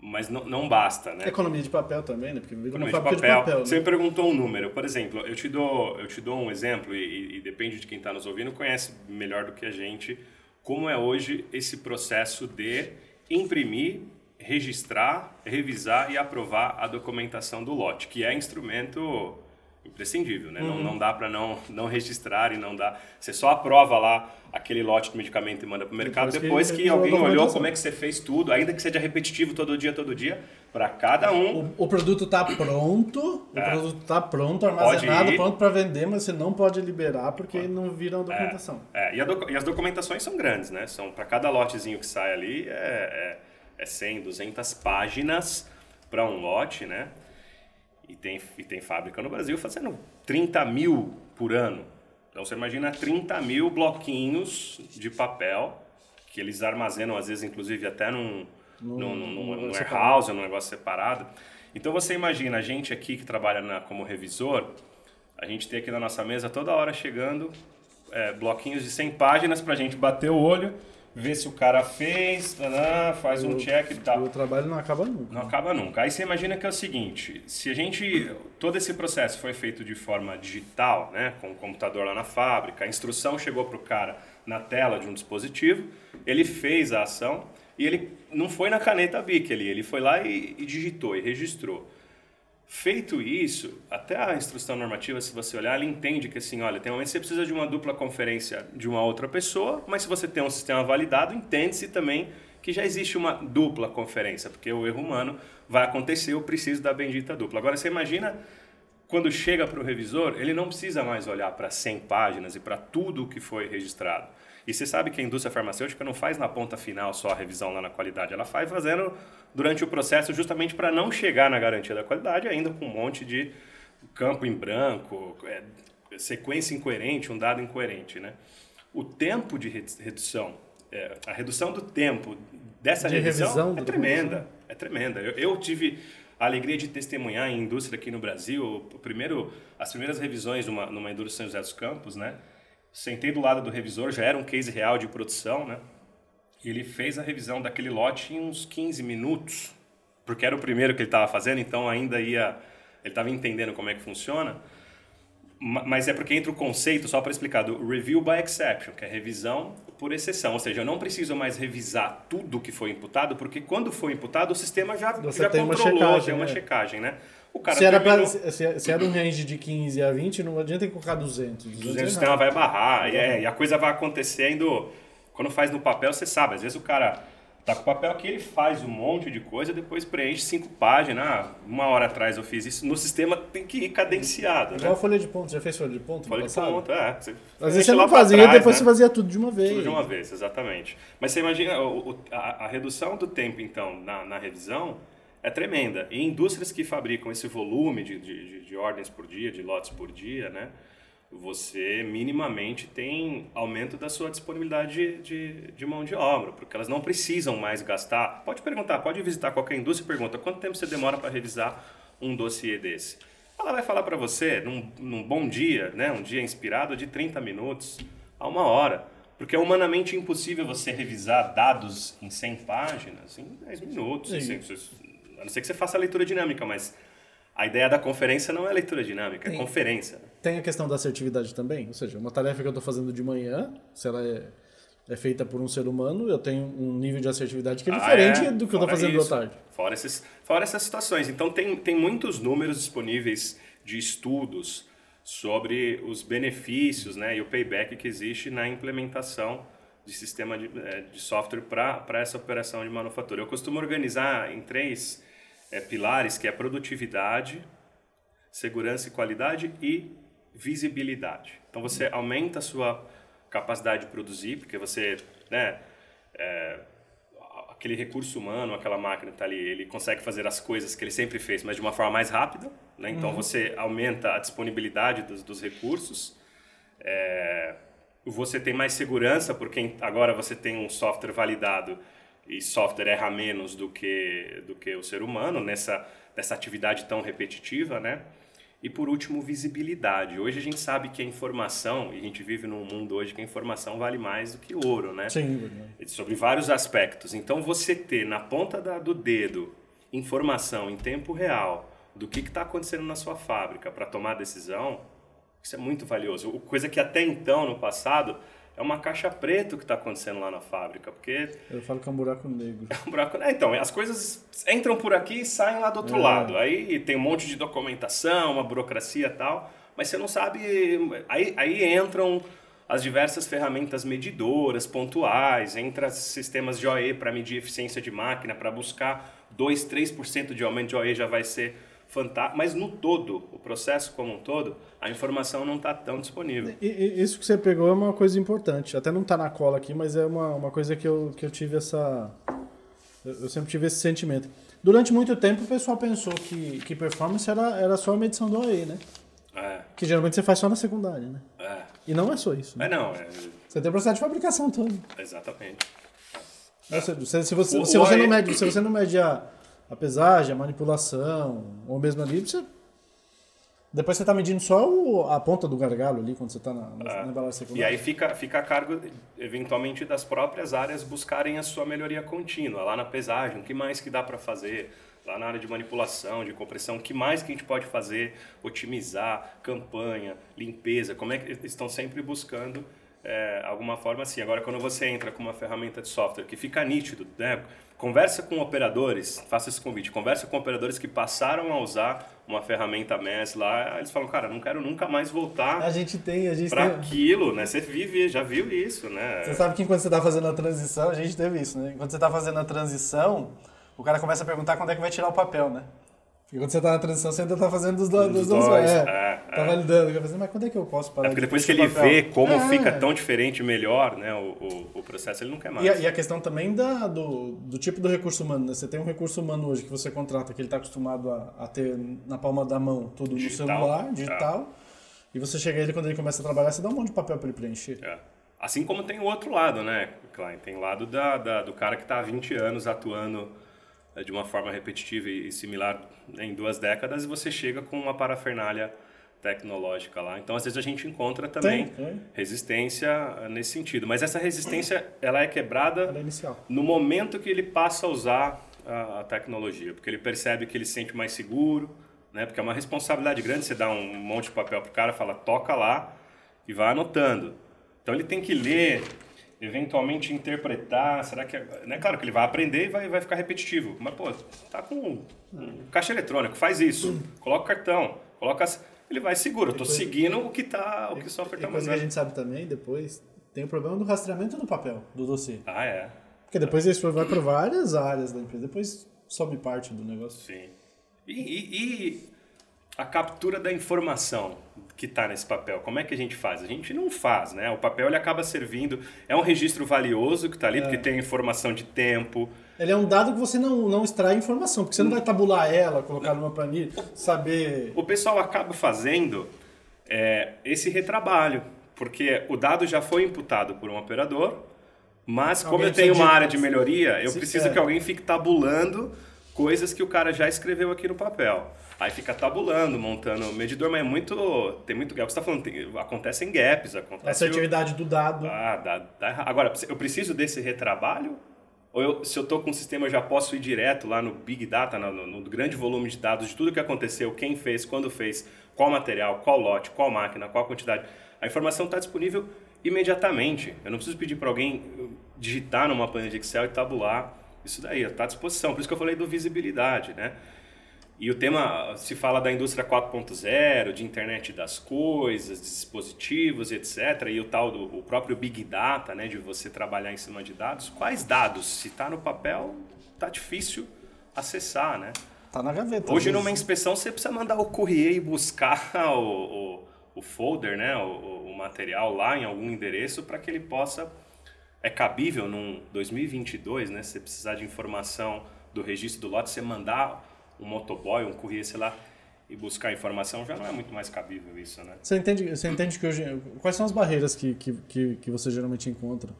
[SPEAKER 2] Mas não, não basta, né?
[SPEAKER 1] Economia de papel também, né? Porque
[SPEAKER 2] Economia de papel. De papel né? Você me perguntou um número. Por exemplo, eu te dou, eu te dou um exemplo e, e depende de quem está nos ouvindo, conhece melhor do que a gente como é hoje esse processo de imprimir, registrar, revisar e aprovar a documentação do lote, que é instrumento imprescindível, né? Uhum. Não, não dá para não, não registrar e não dá. Você só aprova lá aquele lote de medicamento e manda para o mercado depois, depois que, que alguém olhou como é que você fez tudo, ainda que seja repetitivo todo dia, todo dia, para cada um.
[SPEAKER 1] O, o produto está pronto, é. o produto está pronto, armazenado, pronto para vender, mas você não pode liberar porque pode. não viram a documentação.
[SPEAKER 2] É, é. E, doc, e, as documentações são grandes, né? São para cada lotezinho que sai ali é, é, é 100, 200 páginas para um lote, né? E tem, e tem fábrica no Brasil fazendo 30 mil por ano. Então você imagina 30 mil bloquinhos de papel que eles armazenam, às vezes, inclusive, até num, no, num, num, num warehouse, num negócio separado. Então você imagina a gente aqui que trabalha na, como revisor, a gente tem aqui na nossa mesa toda hora chegando é, bloquinhos de 100 páginas para a gente bater o olho vê se o cara fez, faz um check e tal.
[SPEAKER 1] O trabalho não acaba nunca.
[SPEAKER 2] Não acaba nunca. Aí você imagina que é o seguinte, se a gente, todo esse processo foi feito de forma digital, né, com o computador lá na fábrica, a instrução chegou para o cara na tela de um dispositivo, ele fez a ação e ele não foi na caneta BIC ali, ele foi lá e, e digitou e registrou. Feito isso, até a instrução normativa, se você olhar, ela entende que assim, olha, tem um momento que você precisa de uma dupla conferência de uma outra pessoa, mas se você tem um sistema validado, entende-se também que já existe uma dupla conferência, porque o erro humano vai acontecer, eu preciso da bendita dupla. Agora você imagina quando chega para o revisor, ele não precisa mais olhar para 100 páginas e para tudo o que foi registrado. E você sabe que a indústria farmacêutica não faz na ponta final só a revisão lá na qualidade, ela faz fazendo durante o processo justamente para não chegar na garantia da qualidade ainda com um monte de campo em branco, é, sequência incoerente, um dado incoerente, né? O tempo de redução, é, a redução do tempo dessa
[SPEAKER 1] de
[SPEAKER 2] revisão,
[SPEAKER 1] revisão
[SPEAKER 2] é tremenda, é tremenda. Eu, eu, tive a alegria de testemunhar em indústria aqui no Brasil, primeiro, as primeiras revisões numa, numa indústria São José dos Campos, né? Sentei do lado do revisor, já era um case real de produção, né? E ele fez a revisão daquele lote em uns 15 minutos, porque era o primeiro que ele estava fazendo, então ainda ia ele estava entendendo como é que funciona. Mas é porque entra o conceito, só para explicar, do review by exception, que é revisão por exceção. Ou seja, eu não preciso mais revisar tudo que foi imputado, porque quando foi imputado, o sistema já, já
[SPEAKER 1] tem
[SPEAKER 2] controlou,
[SPEAKER 1] uma checagem,
[SPEAKER 2] tem uma
[SPEAKER 1] né?
[SPEAKER 2] checagem, né? O cara
[SPEAKER 1] Se era,
[SPEAKER 2] terminou,
[SPEAKER 1] pra, se, se era um range de 15 a 20, não adianta colocar 200. 200
[SPEAKER 2] o
[SPEAKER 1] é
[SPEAKER 2] sistema vai barrar, e, é, e a coisa vai acontecendo. Quando faz no papel, você sabe, às vezes o cara tá com o papel aqui, ele faz um monte de coisa, depois preenche cinco páginas. Ah, uma hora atrás eu fiz isso. No sistema tem que ir cadenciado,
[SPEAKER 1] Igual
[SPEAKER 2] né?
[SPEAKER 1] a folha de ponto. Já fez folha de ponto?
[SPEAKER 2] Folha de ponto, é. Você
[SPEAKER 1] Às vezes você não fazia,
[SPEAKER 2] trás,
[SPEAKER 1] depois
[SPEAKER 2] né?
[SPEAKER 1] você fazia tudo de uma vez.
[SPEAKER 2] Tudo de uma vez, exatamente. Mas você imagina, o- o- a, a redução do tempo, então, na, na revisão é tremenda. E indústrias que fabricam esse volume de, de, de- de ordens por dia, de lotes por dia, né? Você minimamente tem aumento da sua disponibilidade de, de, de mão de obra, porque elas não precisam mais gastar. Pode perguntar, pode visitar qualquer indústria e pergunta quanto tempo você demora para revisar um dossiê desse. Ela vai falar para você, num, num bom dia, né, um dia inspirado, de 30 minutos a uma hora. Porque é humanamente impossível você revisar dados em 100 páginas em 10 minutos.
[SPEAKER 1] Sim.
[SPEAKER 2] assim, a não ser que você faça a leitura dinâmica, mas a ideia da conferência não é leitura dinâmica, é
[SPEAKER 1] Sim.
[SPEAKER 2] conferência.
[SPEAKER 1] Tem a questão da assertividade também, ou seja, uma tarefa que eu estou fazendo de manhã, se ela é, é feita por um ser humano, eu tenho um nível de assertividade que é
[SPEAKER 2] Ah,
[SPEAKER 1] diferente
[SPEAKER 2] é?
[SPEAKER 1] do que eu estou fazendo
[SPEAKER 2] isso.
[SPEAKER 1] à tarde.
[SPEAKER 2] Fora, esses, fora essas situações. Então, tem, tem muitos números disponíveis de estudos sobre os benefícios né, e o payback que existe na implementação de sistema de, eh, de software para essa operação de manufatura. Eu costumo organizar em três eh, pilares, que é produtividade, segurança e qualidade e visibilidade. Então, você aumenta a sua capacidade de produzir, porque você, né, é, aquele recurso humano, aquela máquina que está ali, ele consegue fazer as coisas que ele sempre fez, mas de uma forma mais rápida. Né? Então você aumenta a disponibilidade dos, dos recursos. É, você tem mais segurança, porque agora você tem um software validado e software erra menos do que, do que o ser humano nessa, nessa atividade tão repetitiva, né? E por último, visibilidade. Hoje a gente sabe que a informação, e a gente vive num mundo hoje que a informação vale mais do que ouro, né?
[SPEAKER 1] Sim,
[SPEAKER 2] sobre vários aspectos. Então, você ter na ponta da- do dedo informação em tempo real do que está acontecendo na sua fábrica para tomar decisão, isso é muito valioso. Coisa que até então, no passado, é uma caixa preta o que está acontecendo lá na fábrica, porque
[SPEAKER 1] Eu falo que é um buraco negro.
[SPEAKER 2] um buraco. É, então, as coisas entram por aqui e saem lá do outro
[SPEAKER 1] É.
[SPEAKER 2] lado. Aí tem um monte de documentação, uma burocracia e tal, mas você não sabe. Aí, aí entram as diversas ferramentas medidoras, pontuais, entra sistemas de OE para medir eficiência de máquina, para buscar 2, 3% de aumento de OE já vai ser fantástico. Mas no todo, o processo como um todo, a informação não está tão disponível.
[SPEAKER 1] E, e isso que você pegou é uma coisa importante. Até não tá na cola aqui, mas é uma, uma coisa que eu, que eu tive essa. Eu sempre tive esse sentimento. Durante muito tempo o pessoal pensou que, que performance era, era só a medição do OE, né?
[SPEAKER 2] É,
[SPEAKER 1] Que geralmente você faz só na secundária, né?
[SPEAKER 2] é.
[SPEAKER 1] E não é só isso. Né?
[SPEAKER 2] Mas não, é,
[SPEAKER 1] Você tem o processo de fabricação todo.
[SPEAKER 2] exatamente.
[SPEAKER 1] Se, você,
[SPEAKER 2] O-
[SPEAKER 1] se
[SPEAKER 2] o
[SPEAKER 1] você
[SPEAKER 2] OE
[SPEAKER 1] não mede, se você não mede a, a pesagem, a manipulação, ou mesmo ali, você. Depois você está medindo só o- a ponta do gargalo ali quando você está na, na, na embalagem
[SPEAKER 2] E
[SPEAKER 1] secundária.
[SPEAKER 2] aí fica, fica a cargo, eventualmente, das próprias áreas buscarem a sua melhoria contínua. Lá na pesagem, o que mais que dá para fazer? Lá na área de manipulação, de compressão, o que mais que a gente pode fazer? Otimizar, campanha, limpeza, como é que eles estão sempre buscando é, alguma forma assim. Agora, quando você entra com uma ferramenta de software que fica nítido, né? Conversa com operadores, faça esse convite, conversa com operadores que passaram a usar uma ferramenta MES lá, eles falam, cara, não quero nunca mais voltar
[SPEAKER 1] A gente tem, a gente
[SPEAKER 2] para
[SPEAKER 1] tem.
[SPEAKER 2] aquilo, né? Você vive, já viu isso, né?
[SPEAKER 1] Você sabe que enquanto você está fazendo a transição, a gente teve isso, né? Enquanto você está fazendo a transição, o cara começa a perguntar quando é que vai tirar o papel, né? E quando você tá na transição, você ainda tá fazendo dos, do, dos,
[SPEAKER 2] dois.
[SPEAKER 1] dois. É,
[SPEAKER 2] é,
[SPEAKER 1] tá
[SPEAKER 2] é.
[SPEAKER 1] validando. Mas quando é que eu posso parar
[SPEAKER 2] É porque
[SPEAKER 1] de
[SPEAKER 2] depois que
[SPEAKER 1] preencher
[SPEAKER 2] ele
[SPEAKER 1] papel?
[SPEAKER 2] vê como
[SPEAKER 1] É.
[SPEAKER 2] fica tão diferente e melhor né, o, o, o processo, ele não quer mais.
[SPEAKER 1] E a, e a questão também da, do, do tipo do recurso humano, né? Você tem um recurso humano hoje que você contrata, que ele está acostumado a, a ter na palma da mão tudo
[SPEAKER 2] Digital.
[SPEAKER 1] no celular, digital. E você chega ele quando ele começa a trabalhar, você dá um monte de papel para ele preencher.
[SPEAKER 2] É. Assim como tem o outro lado, né, Klein? Tem o lado da, da- do cara que está há 20 anos atuando de uma forma repetitiva e similar em duas décadas e você chega com uma parafernália tecnológica lá. Então, às vezes, a gente encontra também
[SPEAKER 1] Tem, tem.
[SPEAKER 2] resistência eh, nesse sentido. Mas essa resistência, ela é quebrada
[SPEAKER 1] Ela é
[SPEAKER 2] no momento que ele passa a usar a, a tecnologia, porque ele percebe que ele se sente mais seguro, né? Porque é uma responsabilidade grande você dar um monte de papel pro cara, fala toca lá e vai anotando. Então ele tem que ler, eventualmente interpretar, será que é, né? Claro que ele vai aprender e vai, vai ficar repetitivo, mas pô, tá com um caixa eletrônico, faz isso, coloca o cartão, coloca as- ele vai seguro, eu tô seguindo o que tá, o que
[SPEAKER 1] E
[SPEAKER 2] tá
[SPEAKER 1] coisa que a gente sabe também, depois, tem o problema do rastreamento no papel, do dossiê.
[SPEAKER 2] Ah, é.
[SPEAKER 1] Porque depois isso vai para várias áreas da empresa, depois some parte do negócio.
[SPEAKER 2] Sim. E, e- e a captura da informação que está nesse papel, como é que a gente faz? A gente não faz, né? O papel ele acaba servindo, é um registro valioso que está ali, porque tem informação de tempo.
[SPEAKER 1] Ele é um dado que você não, não extrai informação, porque você não vai tabular ela, colocar numa planilha, saber.
[SPEAKER 2] O pessoal acaba fazendo é, esse retrabalho, porque o dado já foi imputado por um operador, mas como
[SPEAKER 1] Alguém
[SPEAKER 2] eu tenho uma área de melhoria, eu preciso
[SPEAKER 1] é.
[SPEAKER 2] que alguém fique tabulando coisas que o cara já escreveu aqui no papel. Aí fica tabulando, montando o medidor, mas é muito. Tem muito gap. Você está falando, tem, acontecem gaps, acontece.
[SPEAKER 1] assertividade do dado.
[SPEAKER 2] Ah, dá, dá. Agora, eu preciso desse retrabalho? Ou eu, se eu estou com um sistema, eu já posso ir direto lá no Big Data, no, no- grande volume de dados de tudo que aconteceu, quem fez, quando fez, qual material, qual lote, qual máquina, qual quantidade. A informação está disponível imediatamente. Eu não preciso pedir para alguém digitar numa planilha de Excel e tabular. Isso daí está à disposição. Por isso que eu falei do visibilidade, né? E o tema se fala da indústria 4.0, de internet das coisas, dispositivos, etc. E o tal do o próprio big data, né, de você trabalhar em cima de dados. Quais dados? Se está no papel, tá difícil acessar, né?
[SPEAKER 1] Tá na gaveta.
[SPEAKER 2] Hoje numa inspeção você precisa mandar o courier e buscar o, o, o folder, né, o, o material lá em algum endereço para que ele possa é cabível num 2022, né, se você precisar de informação do registro do lote, você mandar um motoboy, um courier, sei lá, e buscar informação, já não é muito mais cabível isso, né?
[SPEAKER 1] Você entende, você entende que hoje. Quais são as barreiras que, que, que, que você geralmente encontra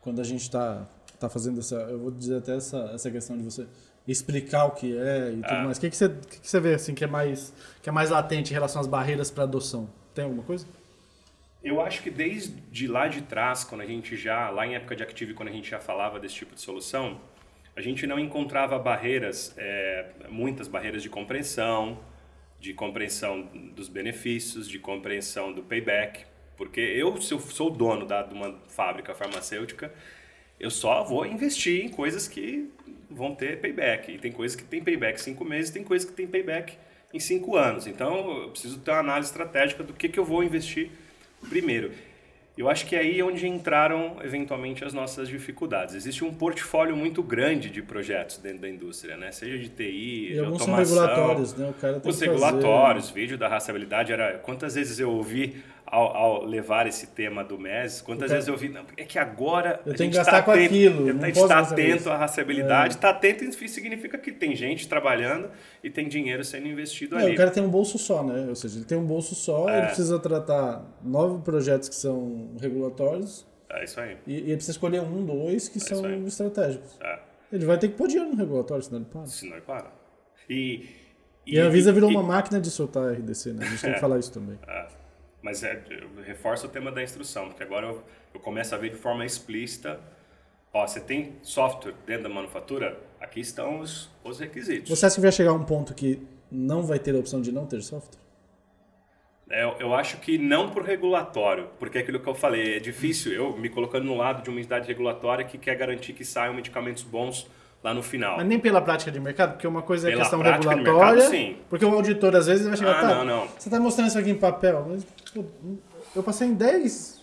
[SPEAKER 1] quando a gente está tá fazendo essa. Eu vou dizer até essa, essa questão de você explicar o que é e tudo
[SPEAKER 2] Ah.
[SPEAKER 1] mais. O que, que, você, que, que você vê assim, que, é mais, que é mais latente em relação às barreiras para adoção? Tem alguma coisa?
[SPEAKER 2] Eu acho que desde lá de trás, quando a gente já, lá em época de Active, quando a gente já falava desse tipo de solução, a gente não encontrava barreiras, é, muitas barreiras de compreensão, de compreensão dos benefícios, de compreensão do payback. Porque eu, se eu sou dono da, de uma fábrica farmacêutica, eu só vou investir em coisas que vão ter payback. E tem coisas que tem payback em cinco meses, tem coisas que tem payback em cinco anos. Então, eu preciso ter uma análise estratégica do que, que eu vou investir primeiro. Eu acho que é aí onde entraram eventualmente as nossas dificuldades. Existe um portfólio muito grande de projetos dentro da indústria, né? Seja de TI,
[SPEAKER 1] E
[SPEAKER 2] de
[SPEAKER 1] alguns são
[SPEAKER 2] automação,
[SPEAKER 1] regulatórios, né? O cara tem
[SPEAKER 2] os
[SPEAKER 1] que fazer-
[SPEAKER 2] regulatórios, vídeo da rastreabilidade era quantas vezes eu ouvi ao, ao levar esse tema do MES, quantas
[SPEAKER 1] cara-
[SPEAKER 2] vezes eu ouvi, não, é que agora
[SPEAKER 1] Eu
[SPEAKER 2] a
[SPEAKER 1] tenho
[SPEAKER 2] gente
[SPEAKER 1] que gastar
[SPEAKER 2] tá
[SPEAKER 1] com
[SPEAKER 2] atento,
[SPEAKER 1] aquilo,
[SPEAKER 2] a
[SPEAKER 1] não
[SPEAKER 2] gente está atento
[SPEAKER 1] isso.
[SPEAKER 2] à rastreabilidade, está atento significa que tem gente trabalhando e tem dinheiro sendo investido
[SPEAKER 1] É,
[SPEAKER 2] ali.
[SPEAKER 1] o cara tem um bolso só, né? Ou seja, ele tem um bolso só,
[SPEAKER 2] É.
[SPEAKER 1] ele precisa tratar nove projetos que são regulatórios
[SPEAKER 2] É isso aí.
[SPEAKER 1] e, e ele precisa escolher um, dois que
[SPEAKER 2] isso
[SPEAKER 1] são estratégicos.
[SPEAKER 2] É.
[SPEAKER 1] Ele vai ter que pôr dinheiro no regulatório, senão ele para.
[SPEAKER 2] Senão ele para. E,
[SPEAKER 1] E a Anvisa virou
[SPEAKER 2] e-
[SPEAKER 1] uma máquina de soltar RDC, né? A gente tem que falar isso também.
[SPEAKER 2] É, mas é, eu reforço o tema da instrução, porque agora eu, eu começo a ver de forma explícita. Ó, você tem software dentro da manufatura? Aqui estão os, os requisitos.
[SPEAKER 1] Você acha que vai chegar a um ponto que não vai ter a opção de não ter software?
[SPEAKER 2] É, eu, acho que não por regulatório, porque é aquilo que eu falei, é difícil eu me colocando no lado de uma entidade regulatória que quer garantir que saiam medicamentos bons lá no final.
[SPEAKER 1] Mas nem pela prática de mercado, porque uma coisa é
[SPEAKER 2] Pela
[SPEAKER 1] questão regulatória.
[SPEAKER 2] mercado, sim.
[SPEAKER 1] Porque o auditor às vezes vai chegar,
[SPEAKER 2] Ah,
[SPEAKER 1] tá,
[SPEAKER 2] não, não.
[SPEAKER 1] você está mostrando isso aqui em papel, mas pô, eu passei em 10.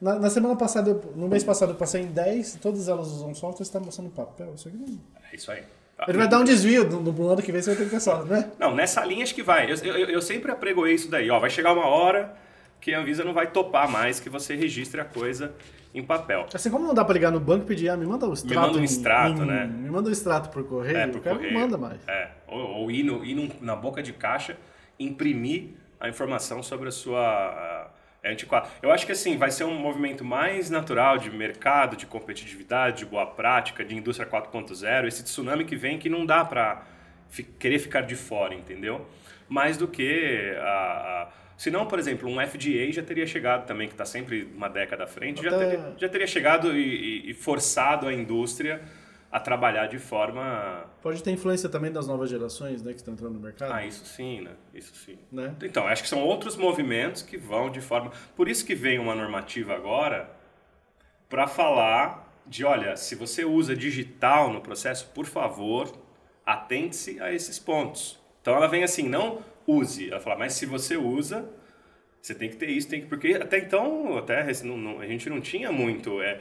[SPEAKER 1] Na, na semana passada, eu- no mês passado eu passei em 10, todas elas usam software, você está mostrando em papel. Isso aqui não.
[SPEAKER 2] É isso aí.
[SPEAKER 1] Ele vai dar um desvio do, do ano que vem, você vai ter que pensar, né?
[SPEAKER 2] Não, nessa linha acho que vai. Eu, eu, eu sempre apregoei isso daí. Ó, vai chegar uma hora que a Anvisa não vai topar mais que você registre a coisa em papel.
[SPEAKER 1] Assim como não dá pra ligar no banco e pedir, ah, me manda o extrato.
[SPEAKER 2] Me manda um extrato,
[SPEAKER 1] em,
[SPEAKER 2] né?
[SPEAKER 1] Me manda o extrato por correio.
[SPEAKER 2] É, por
[SPEAKER 1] o cara
[SPEAKER 2] correio.
[SPEAKER 1] não manda mais.
[SPEAKER 2] É, ou, ou ir, no, ir num- na boca de caixa, imprimir a informação sobre a sua é antiquado. Eu acho que assim, vai ser um movimento mais natural de mercado, de competitividade, de boa prática, de indústria 4.0, esse tsunami que vem que não dá fi- querer ficar de fora, entendeu? Mais do que a, a se não, por exemplo, um FDA já teria chegado também, que está sempre uma década à frente, já
[SPEAKER 1] Até-
[SPEAKER 2] teria, já teria chegado e, e- e forçado a indústria a trabalhar de forma
[SPEAKER 1] Pode ter influência também das novas gerações, né, que estão entrando no mercado.
[SPEAKER 2] ah, isso sim, né? Isso sim.
[SPEAKER 1] Né?
[SPEAKER 2] Então, acho que são outros movimentos que vão de forma. Por isso que vem uma normativa agora para falar de, olha, se você usa digital no processo, por favor, atente-se a esses pontos. Então ela vem assim, não use. Ela fala, mas se você usa, você tem que ter isso, tem que porque até então até não- não- a gente não tinha muito. É,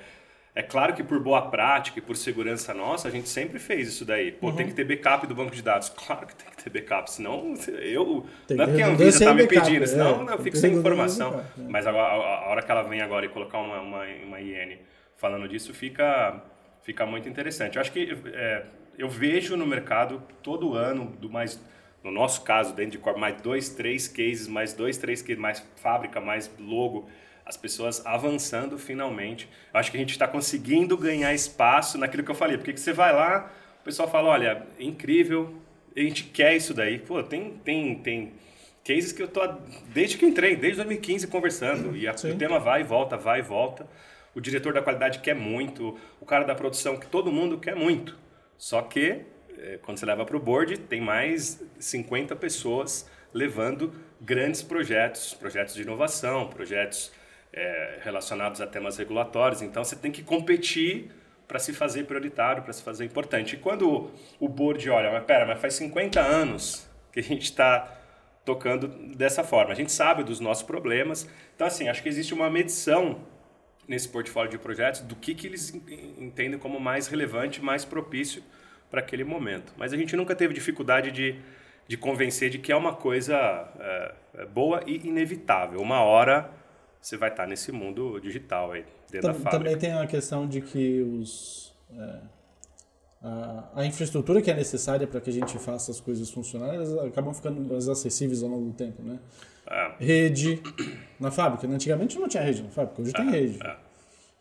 [SPEAKER 2] é claro que por boa prática e por segurança nossa, a gente sempre fez isso daí. Pô,
[SPEAKER 1] Uhum.
[SPEAKER 2] tem que ter backup do banco de dados. Claro que tem que ter backup, senão eu.
[SPEAKER 1] Tem
[SPEAKER 2] não é
[SPEAKER 1] que
[SPEAKER 2] porque a Anvisa está me pedindo, senão
[SPEAKER 1] é.
[SPEAKER 2] eu fico sem informação.
[SPEAKER 1] backup, é.
[SPEAKER 2] Mas agora, a, a hora que ela vem agora e colocar uma, uma, uma IN falando disso, fica, fica muito interessante. Eu acho que é, eu vejo no mercado todo ano, do mais, no nosso caso, dentro de Corp, mais dois, três cases, mais dois, três cases, mais fábrica, mais logo, as pessoas avançando finalmente. Eu acho que a gente está conseguindo ganhar espaço naquilo que eu falei, porque que você vai lá, o pessoal fala, olha, é incrível, a gente quer isso daí. Pô, tem, tem, tem cases que eu tô desde que entrei, desde 2015 conversando e a- o tema vai e volta, vai e volta. O diretor da qualidade quer muito, o cara da produção que todo mundo quer muito. Só que quando você leva para o board, tem mais 50 pessoas levando grandes projetos, projetos de inovação, projetos eh, relacionados a temas regulatórios. Então você tem que competir para se fazer prioritário, para se fazer importante. E quando o board olha, mas pera, mas faz 50 anos que a gente está tocando dessa forma. A gente sabe dos nossos problemas. Então, assim, acho que existe uma medição nesse portfólio de projetos do que, que eles en- entendem como mais relevante, mais propício para aquele momento. Mas a gente nunca teve dificuldade de, de convencer de que é uma coisa é, é, boa e inevitável. Uma hora você vai estar nesse mundo digital aí, dentro
[SPEAKER 1] Tam-
[SPEAKER 2] da fábrica.
[SPEAKER 1] Também tem a questão de que os, é, a, a infraestrutura que é necessária para que a gente faça as coisas funcionarem, elas acabam ficando mais acessíveis ao longo do tempo, né?
[SPEAKER 2] É,
[SPEAKER 1] Rede na fábrica. né? Antigamente não tinha rede na fábrica, hoje tem rede.
[SPEAKER 2] é.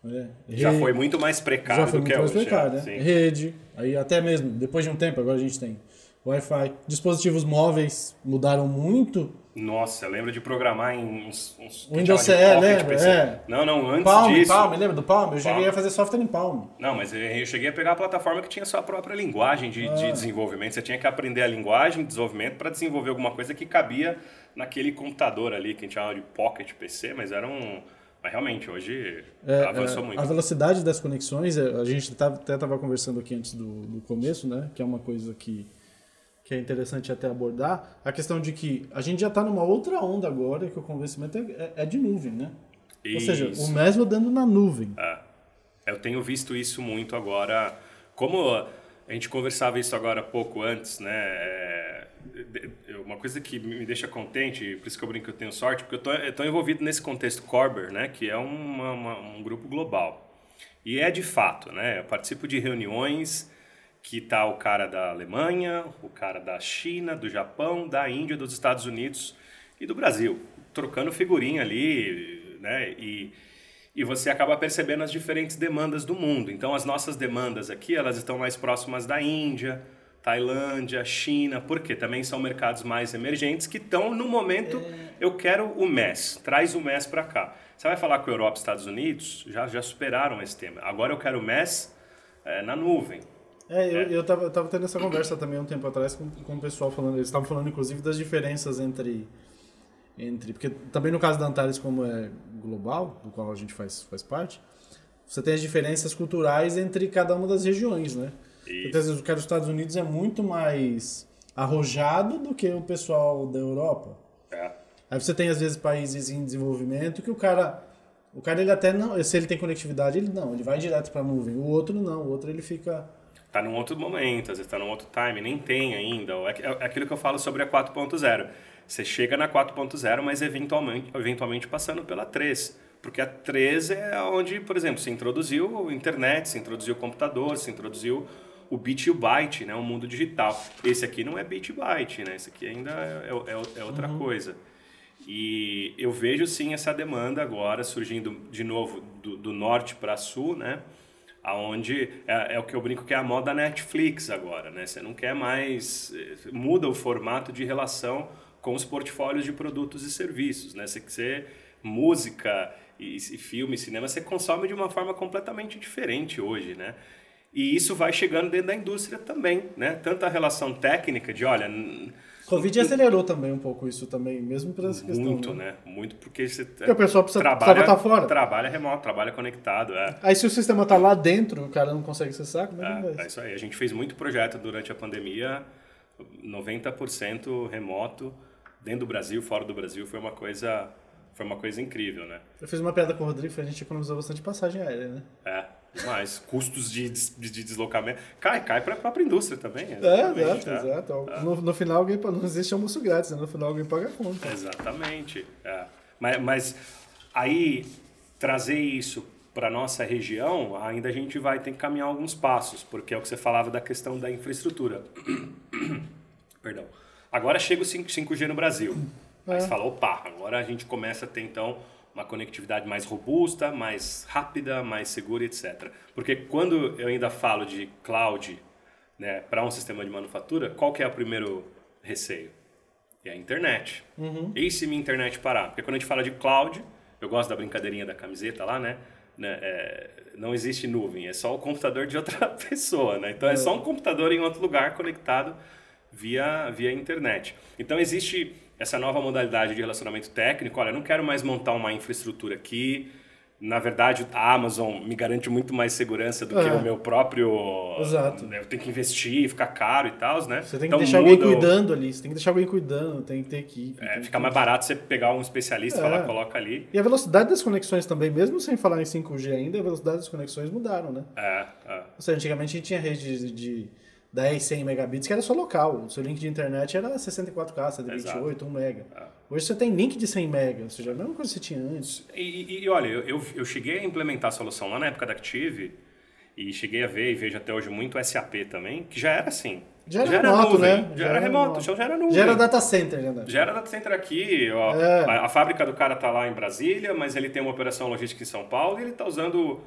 [SPEAKER 1] né?
[SPEAKER 2] Já foi muito mais precário do que é hoje.
[SPEAKER 1] precário, né? Rede, aí até mesmo, depois de um tempo, agora a gente tem Wi-Fi. Dispositivos móveis mudaram muito.
[SPEAKER 2] Nossa, lembra de programar em uns... uns
[SPEAKER 1] Windows CE,
[SPEAKER 2] Pocket
[SPEAKER 1] lembra?
[SPEAKER 2] PC.
[SPEAKER 1] É.
[SPEAKER 2] Não, não, antes
[SPEAKER 1] Palm,
[SPEAKER 2] disso...
[SPEAKER 1] Palm, lembra do Palm? Eu cheguei
[SPEAKER 2] Palm.
[SPEAKER 1] a fazer software em Palm.
[SPEAKER 2] Não, mas eu eu cheguei a pegar a plataforma que tinha sua própria linguagem de,
[SPEAKER 1] Ah.
[SPEAKER 2] de desenvolvimento. Você tinha que aprender a linguagem de desenvolvimento para desenvolver alguma coisa que cabia naquele computador ali, que a gente chamava de Pocket PC, mas era um... Mas realmente, hoje
[SPEAKER 1] É,
[SPEAKER 2] avançou
[SPEAKER 1] é,
[SPEAKER 2] muito.
[SPEAKER 1] A velocidade das conexões, é, a gente tá- até estava conversando aqui antes do, do começo, né? Que é uma coisa que, que é interessante até abordar. A questão de que a gente já está numa outra onda agora, que o convencimento é, é- é de nuvem, né? Ou seja,
[SPEAKER 2] Isso.
[SPEAKER 1] o MES rodando na nuvem.
[SPEAKER 2] É. Eu tenho visto isso muito agora. Como a gente conversava isso agora pouco antes, né? é, Uma coisa que me deixa contente, por isso que eu brinco que eu tenho sorte, porque eu tô, tô envolvido nesse contexto Corber, né? Que é uma- uma- um grupo global. E é de fato, né? Eu participo de reuniões que tá o cara da Alemanha, o cara da China, do Japão, da Índia, dos Estados Unidos e do Brasil, trocando figurinha ali, né? E, e você acaba percebendo as diferentes demandas do mundo. Então, as nossas demandas aqui, elas estão mais próximas da Índia, Tailândia, China, porque também são mercados mais emergentes que estão no momento, eu quero o MES, traz o MES para cá. Você vai falar com a Europa e Estados Unidos, já, já superaram esse tema. Agora eu quero o MES eh, na nuvem.
[SPEAKER 1] É, eu, eu, tava, eu tava tendo essa conversa também um tempo atrás com, com o pessoal falando, eles estavam falando inclusive das diferenças entre, entre. Porque também no caso da Antares, como é global, do qual a gente faz, faz parte, você tem as diferenças culturais entre cada uma das regiões, né?
[SPEAKER 2] Isso.
[SPEAKER 1] Então, às vezes o cara dos Estados Unidos é muito mais arrojado do que o pessoal da Europa.
[SPEAKER 2] É.
[SPEAKER 1] Aí você tem às vezes países em desenvolvimento que o cara, o cara ele até não, se ele tem conectividade, ele não, ele vai direto para a nuvem. O outro não, o outro ele fica
[SPEAKER 2] Está num outro momento, às vezes está num outro time, nem tem ainda. É, é aquilo que eu falo sobre a 4.0. Você chega na 4.0, mas eventualmente, eventualmente passando pela 3. Porque a 3 é onde, por exemplo, se introduziu a internet, se introduziu o computador, se introduziu o bit e o byte, né? o mundo digital. Esse aqui não é bit e byte, né? esse aqui ainda é, é, é outra uhum. coisa. E eu vejo sim essa demanda agora surgindo de novo do, do norte para sul, né? aonde é, é, o que eu brinco que é a moda Netflix agora, né? Você não quer mais eh, muda o formato de relação com os portfólios de produtos e serviços, né? Você, você música e, e filme, cinema, você consome de uma forma completamente diferente hoje, né? E isso vai chegando dentro da indústria também, né? Tanto a relação técnica de, olha...
[SPEAKER 1] Covid acelerou também um pouco isso também, mesmo por essa questão.
[SPEAKER 2] Muito, né? né? Muito porque você
[SPEAKER 1] porque o pessoal precisa trabalha, estar fora.
[SPEAKER 2] Trabalha remoto, trabalha conectado, é.
[SPEAKER 1] Aí se o sistema está lá dentro, o cara não consegue acessar, como é,
[SPEAKER 2] é, é isso aí. A gente fez muito projeto durante a pandemia, 90% remoto, dentro do Brasil, fora do Brasil, foi uma coisa foi uma coisa incrível, né?
[SPEAKER 1] Eu fiz uma piada com o Rodrigo, a gente economizou bastante passagem aérea, né?
[SPEAKER 2] É, mas custos de, de, de, deslocamento. Cai, cai para a própria indústria também.
[SPEAKER 1] É, exato, é. exato. É. No, no final, alguém, não existe almoço grátis, né? no final alguém paga a conta.
[SPEAKER 2] Exatamente. É. Mas, mas aí, trazer isso para nossa região, ainda a gente vai ter que caminhar alguns passos, porque é o que você falava da questão da infraestrutura. Perdão. Agora chega o 5G no Brasil. Aí você é. fala, opa, agora a gente começa a ter então uma conectividade mais robusta, mais rápida, mais segura, etc. Porque quando eu ainda falo de cloud né, para um sistema de manufatura, qual que é o primeiro receio? É a internet. Uhum. E se minha internet parar? Porque quando a gente fala de cloud, eu gosto da brincadeirinha da camiseta lá, né? né é, não existe nuvem, é só o computador de outra pessoa, né? Então é só um computador em outro lugar conectado via, via internet. Então existe essa nova modalidade de relacionamento técnico, olha, eu não quero mais montar uma infraestrutura aqui. Na verdade, a Amazon me garante muito mais segurança do é. que o meu próprio.
[SPEAKER 1] Exato.
[SPEAKER 2] Eu tenho que investir, ficar caro e tal, né?
[SPEAKER 1] Você tem que então, deixar alguém cuidando ali, você tem que deixar alguém cuidando, tem que ter equipe.
[SPEAKER 2] É, fica mais barato você pegar um especialista, é. falar, coloca ali.
[SPEAKER 1] E a velocidade das conexões também, mesmo sem falar em 5G ainda, a velocidade das conexões mudaram, né?
[SPEAKER 2] É, é.
[SPEAKER 1] Ou seja, antigamente a gente tinha rede de, de 10, 100 megabits, que era só local. O seu link de internet era 64K, 128, 1 mega. É. Hoje você tem link de 100 mega, ou seja, a mesma coisa que você tinha antes.
[SPEAKER 2] E, e olha, eu, eu cheguei a implementar a solução lá na época da Active e cheguei a ver e vejo até hoje muito SAP também, que já era assim.
[SPEAKER 1] Já era, já era remoto, nuvem,
[SPEAKER 2] né? Já, já era, remoto, já, já era nuvem.
[SPEAKER 1] Já era data center,
[SPEAKER 2] né? Já era data center aqui. Ó, é. a, a, fábrica do cara tá lá em Brasília, mas ele tem uma operação logística em São Paulo e ele tá usando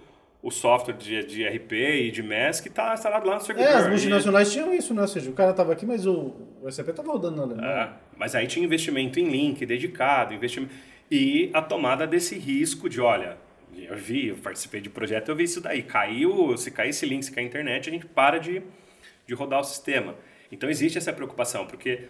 [SPEAKER 2] o software de, de RP e de MES que está instalado lá no servidor.
[SPEAKER 1] É, as multinacionais e... tinham isso, né? Ou seja, o cara estava aqui, mas o, o SAP estava rodando na Alemanha. É,
[SPEAKER 2] mas aí tinha investimento em link dedicado, investimento... E a tomada desse risco de, olha, eu vi, eu participei de projeto, eu vi isso daí. Caiu, se cair esse link, se cair a internet, a gente para de, de rodar o sistema. Então existe essa preocupação, porque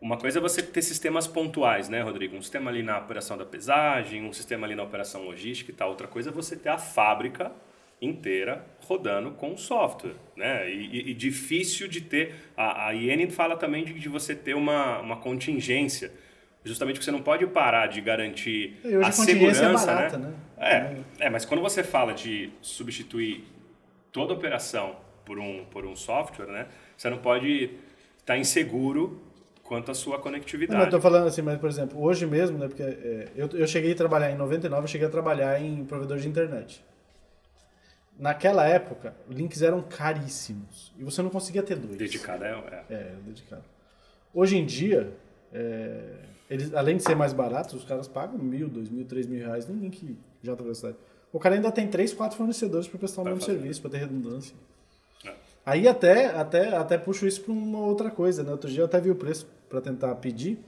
[SPEAKER 2] uma coisa é você ter sistemas pontuais, né, Rodrigo? Um sistema ali na operação da pesagem, um sistema ali na operação logística e tal. Outra coisa é você ter a fábrica inteira rodando com software, né? E, e, difícil de ter. A, a IN fala também de, de, você ter uma, uma contingência, justamente porque você não pode parar de garantir a, a é segurança, é barata, né? né? É, é, mas quando você fala de substituir toda a operação por um por um software, né? Você não pode estar tá inseguro quanto à sua conectividade.
[SPEAKER 1] Não, eu tô falando assim, mas por exemplo, hoje mesmo, né? Porque é, eu, eu cheguei a trabalhar em 99, eu cheguei a trabalhar em provedor de internet naquela época, links eram caríssimos. E você não conseguia ter dois.
[SPEAKER 2] Dedicado é.
[SPEAKER 1] É, é dedicado. Hoje em dia, é, eles, além de ser mais baratos, os caras pagam mil, dois mil, três mil reais no link de alta velocidade. O cara ainda tem três, quatro fornecedores para prestar o mesmo serviço, para ter redundância. É. Aí até, até, até puxo isso para uma outra coisa. Né? Outro dia eu até vi o preço para tentar pedir.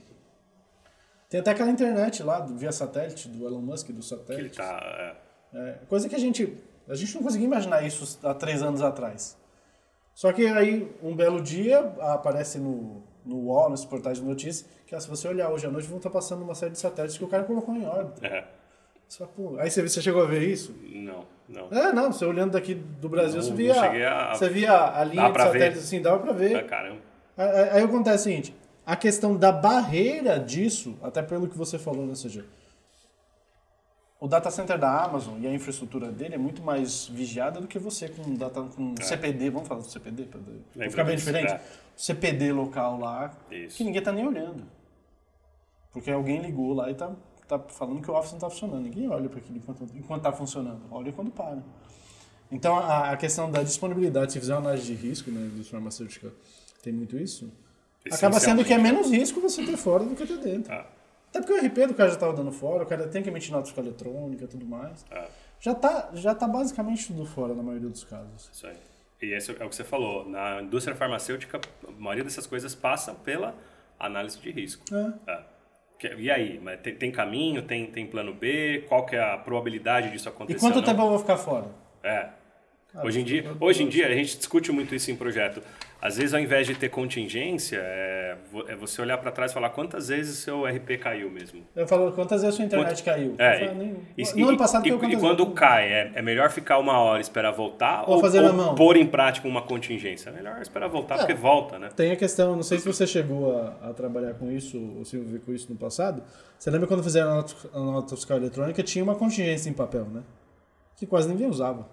[SPEAKER 1] Tem até aquela internet lá, via satélite, do Elon Musk, do satélite. Que
[SPEAKER 2] tá,
[SPEAKER 1] é. é coisa que a gente a gente não conseguia imaginar isso há três anos atrás. Só que aí, um belo dia, aparece no, no UOL, nos portais de notícias, que ah, se você olhar hoje à noite, vão estar passando uma série de satélites que o cara colocou em órbita. É. Fala, aí você, você chegou a ver isso?
[SPEAKER 2] Não, não.
[SPEAKER 1] É, não, você olhando daqui do Brasil, não, você via, a, você via a linha de satélites ver. assim, dava pra ver.
[SPEAKER 2] É, caramba.
[SPEAKER 1] Aí, aí acontece o seguinte, a questão da barreira disso, até pelo que você falou, né, Sérgio? O data center da Amazon e a infraestrutura dele é muito mais vigiada do que você com, data, com
[SPEAKER 2] É.
[SPEAKER 1] CPD, vamos falar do CPD para ficar bem diferente?
[SPEAKER 2] é.
[SPEAKER 1] CPD local lá,
[SPEAKER 2] Isso.
[SPEAKER 1] que ninguém tá nem olhando. Porque alguém ligou lá e tá, tá falando que o Office não tá funcionando. Ninguém olha para aquilo enquanto, enquanto tá funcionando, olha quando para. Então a, a questão da disponibilidade, se fizer uma análise de risco, né, dos farmacêuticos, tem muito isso. Acaba sendo que é menos risco você ter fora do que ter dentro.
[SPEAKER 2] Ah,
[SPEAKER 1] Até porque o RP do cara já estava dando fora, o cara tem que emitir nota fiscal eletrônica e tudo mais.
[SPEAKER 2] ah,
[SPEAKER 1] Já tá, já tá basicamente tudo fora na maioria dos casos.
[SPEAKER 2] isso aí. E esse é o que você falou. Na indústria farmacêutica, a maioria dessas coisas passa pela análise de risco.
[SPEAKER 1] É.
[SPEAKER 2] É. E aí? Tem, tem caminho? Tem, tem plano B? Qual que é a probabilidade disso acontecer?
[SPEAKER 1] E quanto tempo eu vou ficar fora?
[SPEAKER 2] É.
[SPEAKER 1] Cara,
[SPEAKER 2] Hoje em, dia,
[SPEAKER 1] eu-
[SPEAKER 2] hoje em dia, a gente discute muito isso em projeto. Às vezes, ao invés de ter contingência, é, é você olhar para trás e falar quantas vezes o seu RP caiu mesmo.
[SPEAKER 1] Eu falo, quantas vezes a sua internet caiu?
[SPEAKER 2] É,
[SPEAKER 1] falo, nem-
[SPEAKER 2] e,
[SPEAKER 1] no ano passado
[SPEAKER 2] e, e quando
[SPEAKER 1] vezes?
[SPEAKER 2] cai, é, é melhor ficar uma hora e esperar voltar
[SPEAKER 1] Ou fazer na mão?
[SPEAKER 2] pôr em prática uma contingência? É melhor esperar voltar,
[SPEAKER 1] É.
[SPEAKER 2] porque volta, né?
[SPEAKER 1] Tem a questão, não sei se você chegou a, a trabalhar com isso ou se envolver com isso no passado. Você lembra quando fizeram a nota fiscal eletrônica, tinha uma contingência em papel, né? Que quase ninguém usava.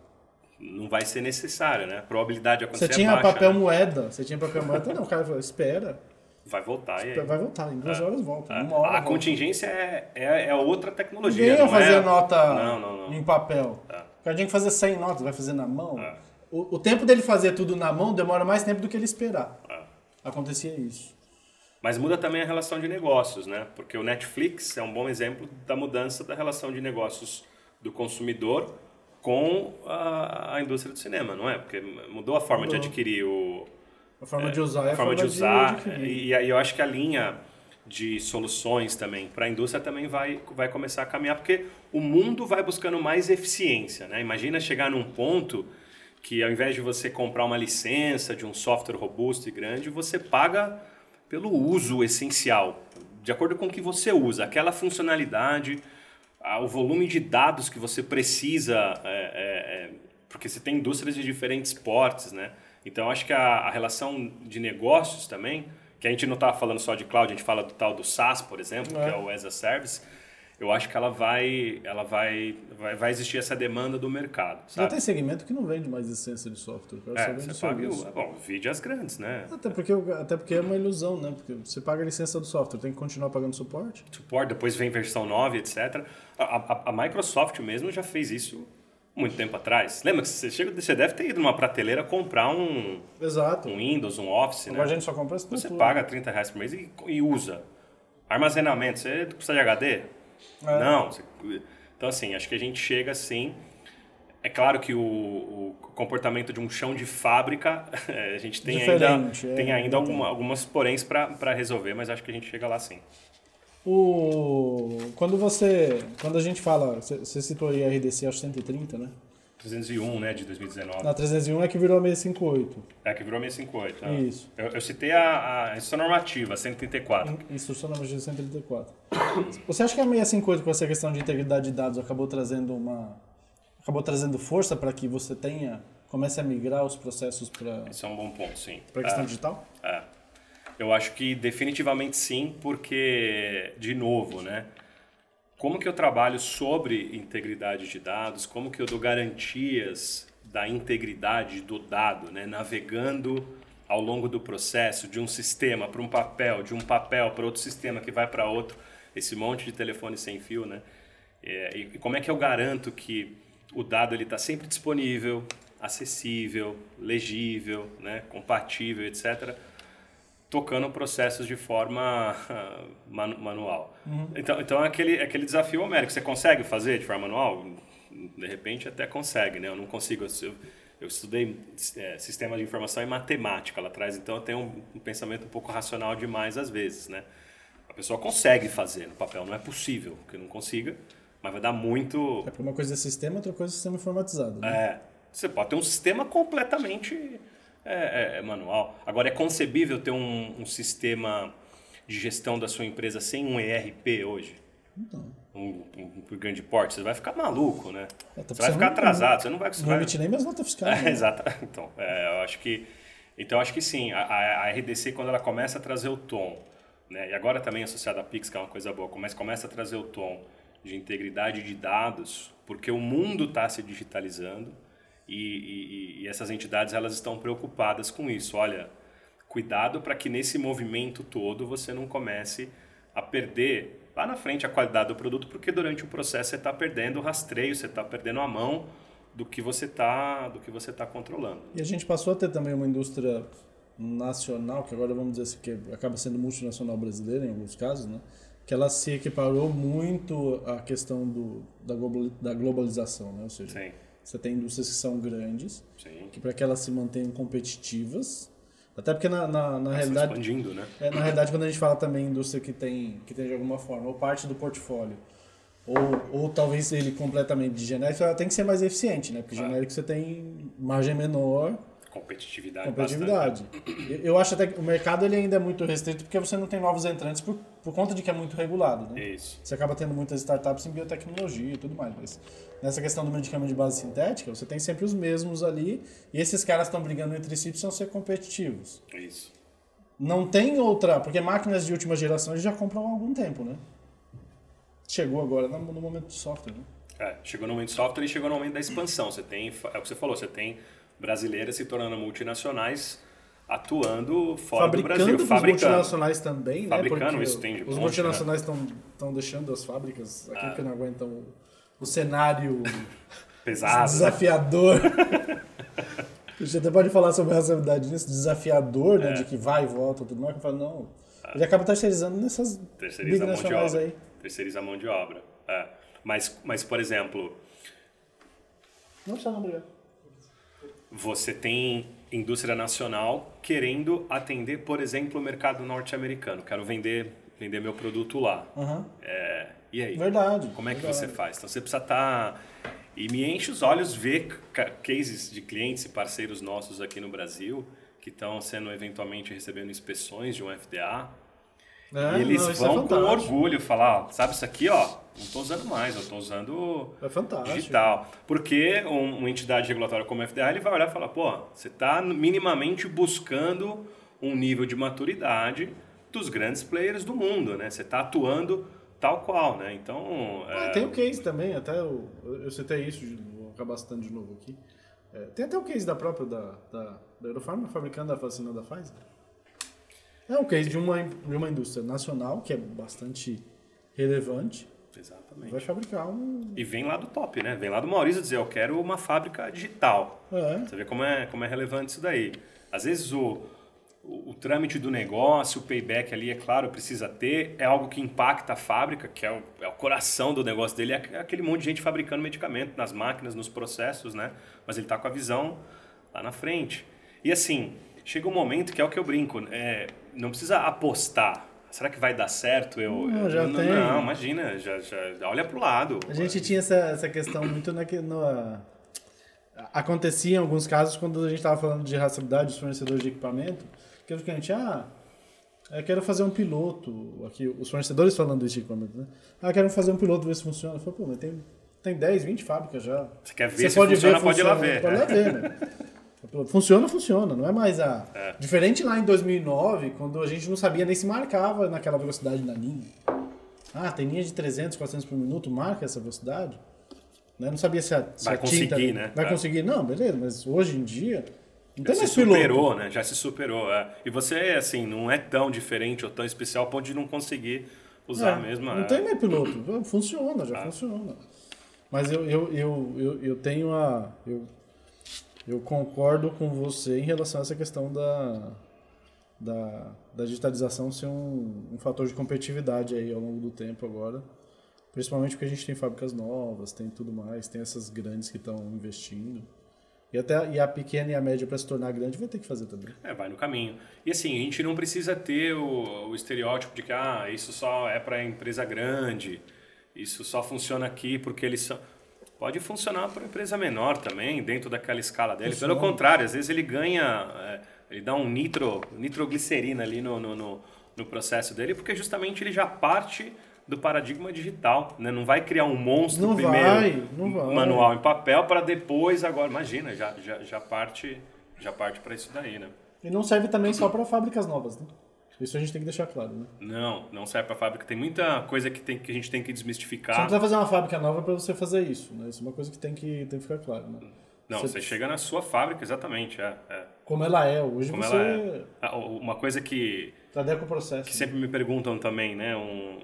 [SPEAKER 2] Não vai ser necessário, né? A probabilidade de
[SPEAKER 1] Você
[SPEAKER 2] acontecer
[SPEAKER 1] tinha
[SPEAKER 2] é baixa,
[SPEAKER 1] papel
[SPEAKER 2] né?
[SPEAKER 1] moeda, você tinha papel moeda, não, o cara falou, espera,
[SPEAKER 2] Vai voltar e aí?
[SPEAKER 1] vai voltar, em duas
[SPEAKER 2] É.
[SPEAKER 1] horas volta,
[SPEAKER 2] É.
[SPEAKER 1] hora
[SPEAKER 2] A
[SPEAKER 1] volta.
[SPEAKER 2] contingência é, é, é outra tecnologia.
[SPEAKER 1] Ninguém ia
[SPEAKER 2] não
[SPEAKER 1] fazer
[SPEAKER 2] é...
[SPEAKER 1] nota
[SPEAKER 2] Não, não, não.
[SPEAKER 1] em papel.
[SPEAKER 2] É.
[SPEAKER 1] O cara tinha que fazer 100 notas, vai fazer na mão.
[SPEAKER 2] É.
[SPEAKER 1] O, o tempo dele fazer tudo na mão demora mais tempo do que ele esperar.
[SPEAKER 2] É.
[SPEAKER 1] Acontecia isso.
[SPEAKER 2] Mas muda também a relação de negócios, né? Porque o Netflix é um bom exemplo da mudança da relação de negócios do consumidor com a, a indústria do cinema, não é? Porque mudou a forma de
[SPEAKER 1] Mudou.
[SPEAKER 2] adquirir o,
[SPEAKER 1] A forma de usar é
[SPEAKER 2] a forma de usar
[SPEAKER 1] adquirir.
[SPEAKER 2] e, e eu acho que a linha de soluções também para a indústria também vai, vai começar a caminhar porque o mundo vai buscando mais eficiência, né? Imagina chegar num ponto que ao invés de você comprar uma licença de um software robusto e grande, você paga pelo uso essencial, de acordo com o que você usa, aquela funcionalidade, o volume de dados que você precisa, é, é, é, porque você tem indústrias de diferentes portes, né? Então, acho que a, a relação de negócios também, que a gente não está falando só de cloud, a gente fala do tal do SaaS, por exemplo,
[SPEAKER 1] É.
[SPEAKER 2] que é o as a service, eu acho que ela vai, ela vai, vai, vai existir essa demanda do mercado,
[SPEAKER 1] Já
[SPEAKER 2] sabe?
[SPEAKER 1] tem segmento que não vende mais licença de software, cara só
[SPEAKER 2] É,
[SPEAKER 1] vende
[SPEAKER 2] você paga, o- bom, vide as grandes, né?
[SPEAKER 1] Até porque, até porque é uma ilusão, né? Porque você paga a licença do software, tem que continuar pagando suporte.
[SPEAKER 2] suporte, depois vem versão 9, etc. A, a- a Microsoft mesmo já fez isso muito tempo atrás. Lembra que você, chega, você deve ter ido numa prateleira comprar um,
[SPEAKER 1] Exato.
[SPEAKER 2] um Windows, um Office, né?
[SPEAKER 1] Agora a gente só compra
[SPEAKER 2] Você
[SPEAKER 1] estrutura.
[SPEAKER 2] paga 30 reais por mês e, e usa. Armazenamento, você precisa de HD?
[SPEAKER 1] É.
[SPEAKER 2] Não. então, assim, acho que a gente chega assim. É claro que o, o comportamento de um chão de fábrica, a gente tem ainda,
[SPEAKER 1] Diferente, é,
[SPEAKER 2] tem ainda alguma, algumas poréns para resolver, mas acho que a gente chega lá sim.
[SPEAKER 1] O... Quando você. Quando a gente fala. Você citou aí a RDC aos 130, né?
[SPEAKER 2] 301, né, de 2019.
[SPEAKER 1] Na 301 é que virou a 658.
[SPEAKER 2] É, que virou 658. né?
[SPEAKER 1] Isso.
[SPEAKER 2] Eu, eu citei a, a instrução normativa, 134.
[SPEAKER 1] Instrução de 134. Você acha que a 658 com essa questão de integridade de dados acabou trazendo uma. acabou trazendo força para que você tenha. comece a migrar os processos para
[SPEAKER 2] Isso é um bom ponto, sim.
[SPEAKER 1] a questão
[SPEAKER 2] É.
[SPEAKER 1] digital?
[SPEAKER 2] É. Eu acho que definitivamente sim, porque, de novo, né? Como que eu trabalho sobre integridade de dados? Como que eu dou garantias da integridade do dado, né? Navegando ao longo do processo de um sistema para um papel, de um papel para outro sistema que vai para outro, esse monte de telefone sem fio, né? É, e como é que eu garanto que o dado ele está sempre disponível, acessível, legível, né? Compatível, etc tocando processos de forma manu- manual. Então, então é aquele, é aquele desafio homérico. Você consegue fazer de forma manual? De repente até consegue, né? Eu não consigo. Eu, eu estudei é, sistema de informação e matemática lá atrás, então eu tenho um, um pensamento um pouco racional demais às vezes, né? A pessoa consegue fazer no papel, não é possível que não consiga, mas vai dar muito
[SPEAKER 1] É uma coisa é sistema, outra coisa é sistema informatizado. Né?
[SPEAKER 2] é, você pode ter um sistema completamente é, é, é manual. Agora, é concebível ter um, um sistema de gestão da sua empresa sem um ERP hoje?
[SPEAKER 1] Então,
[SPEAKER 2] Um, um, um grande porte? Você vai ficar maluco, né?
[SPEAKER 1] É, tá
[SPEAKER 2] Você vai ficar atrasado, você não vai
[SPEAKER 1] não
[SPEAKER 2] vai-
[SPEAKER 1] emite nem minhas notas fiscais.
[SPEAKER 2] é,
[SPEAKER 1] né?
[SPEAKER 2] exato. Então, eu acho que, então, acho que sim. A, a- a RDC, quando ela começa a trazer o tom, né, e agora também associada à Pix, que é uma coisa boa, mas começa a trazer o tom de integridade de dados, porque o mundo está se digitalizando e, e, e, essas entidades elas estão preocupadas com isso. Olha, cuidado para que nesse movimento todo você não comece a perder lá na frente a qualidade do produto, porque durante o processo você está perdendo o rastreio, você está perdendo a mão do que você está do que você está controlando.
[SPEAKER 1] E a gente passou a ter também uma indústria nacional, que agora vamos dizer assim, que acaba sendo multinacional brasileira em alguns casos, né? que ela se equiparou muito à questão do, da globalização, né? ou seja, Sim. Você tem indústrias que são grandes, Sim. que para que elas se mantenham competitivas, até porque na, na, na realidade.
[SPEAKER 2] Expandindo, né?
[SPEAKER 1] É, na realidade, quando a gente fala também indústria que tem, que tem de alguma forma, ou parte do portfólio, ou, ou talvez ele completamente de genérico, ela tem que ser mais eficiente, né? Porque ah. genérico você tem margem menor.
[SPEAKER 2] Competitividade.
[SPEAKER 1] Competitividade. Eu acho até que o mercado ele ainda é muito restrito porque você não tem novos entrantes por, por conta de que é muito regulado, né?
[SPEAKER 2] Isso.
[SPEAKER 1] Você acaba tendo muitas startups em biotecnologia e tudo mais, mas nessa questão do medicamento de base sintética, você tem sempre os mesmos ali, e esses caras estão brigando entre si precisam ser competitivos.
[SPEAKER 2] Isso.
[SPEAKER 1] Não tem outra, porque máquinas de última geração eles já compram há algum tempo, né? Chegou agora no, no momento do software, né?
[SPEAKER 2] É, chegou no momento do software e chegou no momento da expansão. Você tem, é o que você falou, você tem brasileiras se tornando multinacionais atuando fora
[SPEAKER 1] fabricando
[SPEAKER 2] do Brasil.
[SPEAKER 1] Fabricando multinacionais também, né?
[SPEAKER 2] Fabricando isso tem de
[SPEAKER 1] Os multinacionais estão né? deixando as fábricas aqui ah. que não aguentam o cenário
[SPEAKER 2] pesado,
[SPEAKER 1] desafiador. a gente até pode falar sobre a responsabilidade nisso, desafiador, né, é. de que vai e volta, tudo mais. Eu falo, não, ah. ele acaba terceirizando nessas
[SPEAKER 2] Terceiriza big nacionais aí. Terceiriza a mão de obra. É. Mas, mas, por exemplo...
[SPEAKER 1] Não precisa não, obrigado.
[SPEAKER 2] Você tem indústria nacional querendo atender, por exemplo, o mercado norte-americano. Quero vender, vender meu produto lá.
[SPEAKER 1] Uhum.
[SPEAKER 2] É, e aí?
[SPEAKER 1] Verdade.
[SPEAKER 2] Como é que
[SPEAKER 1] verdade.
[SPEAKER 2] você faz? Então você precisa estar. Tá... E me enche os olhos ver cases de clientes e parceiros nossos aqui no Brasil que estão sendo eventualmente recebendo inspeções de um FDA. É, e eles não, é vão é com orgulho falar, sabe isso aqui, ó, não estou usando mais, eu estou usando
[SPEAKER 1] é
[SPEAKER 2] digital. Porque um, uma entidade regulatória como a FDA, ele vai olhar e falar, pô, você está minimamente buscando um nível de maturidade dos grandes players do mundo, né? Você está atuando tal qual, né? Então.
[SPEAKER 1] Ah, é... Tem o case também, até eu, eu citei isso, vou acabar citando de novo aqui. É, tem até o case da própria da, da, da Eurofarma fabricando a vacina da Pfizer. É um case de uma, de uma indústria nacional que é bastante relevante.
[SPEAKER 2] Exatamente.
[SPEAKER 1] Vai fabricar um.
[SPEAKER 2] E vem lá do top, né? Vem lá do Maurício dizer: eu quero uma fábrica digital.
[SPEAKER 1] É.
[SPEAKER 2] Você vê como é, como é relevante isso daí. Às vezes o, o, o, trâmite do negócio, o payback ali, é claro, precisa ter, é algo que impacta a fábrica, que é o, é o coração do negócio dele, é aquele monte de gente fabricando medicamento nas máquinas, nos processos, né? Mas ele está com a visão lá na frente. E assim, chega um momento que é o que eu brinco, é, não precisa apostar. Será que vai dar certo? Eu,
[SPEAKER 1] não, já
[SPEAKER 2] não,
[SPEAKER 1] tem.
[SPEAKER 2] não, imagina, já, já olha para o lado.
[SPEAKER 1] A gente tinha essa, essa questão muito na, no, acontecia em alguns casos quando a gente estava falando de rastreabilidade dos fornecedores de equipamento, que o cliente, ah, eu quero fazer um piloto, aqui os fornecedores falando isso de equipamento, né? Ah, quero fazer um piloto, ver se funciona. Eu falei, pô, mas tem, tem 10, 20 fábricas já.
[SPEAKER 2] Você quer ver Você se pode funciona, ver, pode ir lá ver.
[SPEAKER 1] Pode ir lá ver, né? Funciona, funciona, não é mais a. É. Diferente lá em 2009, quando a gente não sabia nem se marcava naquela velocidade na linha. Ah, tem linha de 300, 400 por minuto, marca essa velocidade. Né? Não sabia se a, se
[SPEAKER 2] vai
[SPEAKER 1] a
[SPEAKER 2] conseguir,
[SPEAKER 1] tinta,
[SPEAKER 2] né?
[SPEAKER 1] Vai é. conseguir, não, beleza, mas hoje em dia. Não
[SPEAKER 2] já
[SPEAKER 1] tem
[SPEAKER 2] se superou, né? Já se superou. É. E você, assim, não é tão diferente ou tão especial ao ponto de não conseguir usar é, mesmo.
[SPEAKER 1] Não tem mais piloto. Funciona, já ah. funciona. Mas eu, eu, eu, eu, eu tenho a. Eu, eu concordo com você em relação a essa questão da, da, da digitalização ser um, um fator de competitividade aí ao longo do tempo agora. Principalmente porque a gente tem fábricas novas, tem tudo mais, tem essas grandes que estão investindo. E até e a pequena e a média para se tornar grande vai ter que fazer também.
[SPEAKER 2] É, vai no caminho. E assim, a gente não precisa ter o, o estereótipo de que ah, isso só é para empresa grande, isso só funciona aqui porque eles são. Pode funcionar para empresa menor também, dentro daquela escala dele. Funciona. Pelo contrário, às vezes ele ganha, é, ele dá um nitro, nitroglicerina ali no, no, no, no processo dele, porque justamente ele já parte do paradigma digital, né? Não vai criar um monstro
[SPEAKER 1] não
[SPEAKER 2] primeiro
[SPEAKER 1] vai, não vai.
[SPEAKER 2] manual em papel para depois agora, imagina, já, já, já parte já parte para isso daí, né?
[SPEAKER 1] E não serve também só para fábricas novas, né? Isso a gente tem que deixar claro, né?
[SPEAKER 2] Não, não serve para fábrica. Tem muita coisa que, tem, que a gente tem que desmistificar.
[SPEAKER 1] Você não precisa fazer uma fábrica nova para você fazer isso, né? Isso é uma coisa que tem que, tem que ficar claro, né?
[SPEAKER 2] Não, você, você chega na sua fábrica, exatamente. É, é.
[SPEAKER 1] Como ela é. Hoje
[SPEAKER 2] Como
[SPEAKER 1] você...
[SPEAKER 2] ela é. Ah, Uma coisa que...
[SPEAKER 1] Tradeca o processo.
[SPEAKER 2] Que sempre me perguntam também, né? Um,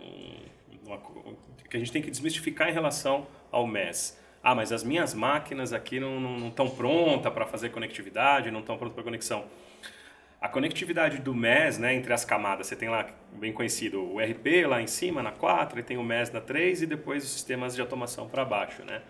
[SPEAKER 2] uma, que a gente tem que desmistificar em relação ao MES. Ah, mas as minhas máquinas aqui não estão prontas para fazer conectividade, não estão prontas para conexão. A conectividade do MES, né, entre as camadas, você tem lá, bem conhecido, o RP lá em cima, na 4, e tem o MES na 3 e depois os sistemas de automação para baixo, né?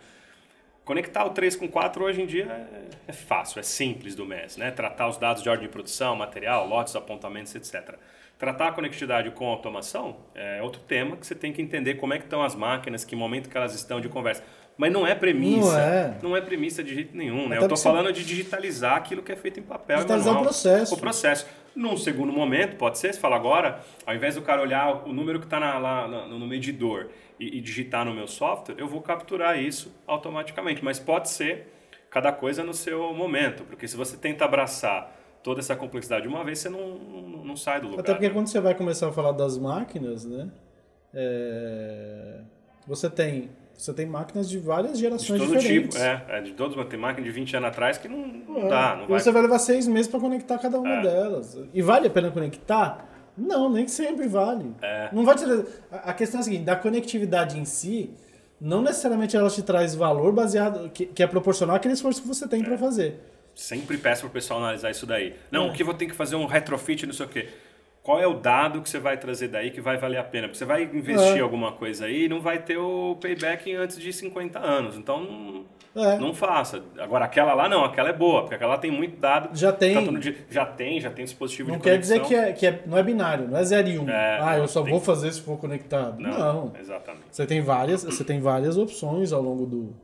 [SPEAKER 2] Conectar o 3 com 4 hoje em dia é, é fácil, é simples do MES, né? Tratar os dados de ordem de produção, material, lotes, apontamentos, etc. Tratar a conectividade com automação é outro tema que você tem que entender como é que estão as máquinas, que momento que elas estão de conversa. Mas não é premissa. Não é, não é premissa de jeito nenhum. Né? Eu estou falando de digitalizar aquilo que é feito em papel.
[SPEAKER 1] Digitalizar o processo.
[SPEAKER 2] O processo. Num segundo momento, pode ser, você fala agora, ao invés do cara olhar o número que está lá no, no medidor e, e, digitar no meu software, eu vou capturar isso automaticamente. Mas pode ser cada coisa no seu momento, porque se você tenta abraçar toda essa complexidade de uma vez, você não, não, não sai do lugar.
[SPEAKER 1] Até porque
[SPEAKER 2] né?
[SPEAKER 1] quando você vai começar a falar das máquinas, né? É... Você tem você tem máquinas de várias gerações de todo diferentes.
[SPEAKER 2] tipo, é, é, de todos, tem máquina de 20 anos atrás que não, não é. dá. Não
[SPEAKER 1] vai... você vai levar seis meses para conectar cada uma é. delas. E vale a pena conectar? Não, nem sempre vale.
[SPEAKER 2] É.
[SPEAKER 1] Não vai te... A questão é a seguinte, da conectividade em si, não necessariamente ela te traz valor baseado, que, que é proporcional àquele esforço que você tem para é. fazer.
[SPEAKER 2] Sempre peço para o pessoal analisar isso daí. Não, é. o que vou ter que fazer um retrofit, não sei o quê qual é o dado que você vai trazer daí que vai valer a pena? Porque você vai investir é. alguma coisa aí e não vai ter o payback antes de 50 anos. Então não, é. não faça. Agora aquela lá não, aquela é boa, porque aquela tem muito dado.
[SPEAKER 1] Já tem.
[SPEAKER 2] já tem, já tem dispositivo
[SPEAKER 1] não
[SPEAKER 2] de
[SPEAKER 1] conexão. Não quer dizer que, é, que é, não é binário, não é 0 e 1. Um. É, ah, eu só vou que... fazer se for conectado. Não, não,
[SPEAKER 2] Exatamente.
[SPEAKER 1] Você tem várias, você tem várias opções ao longo do,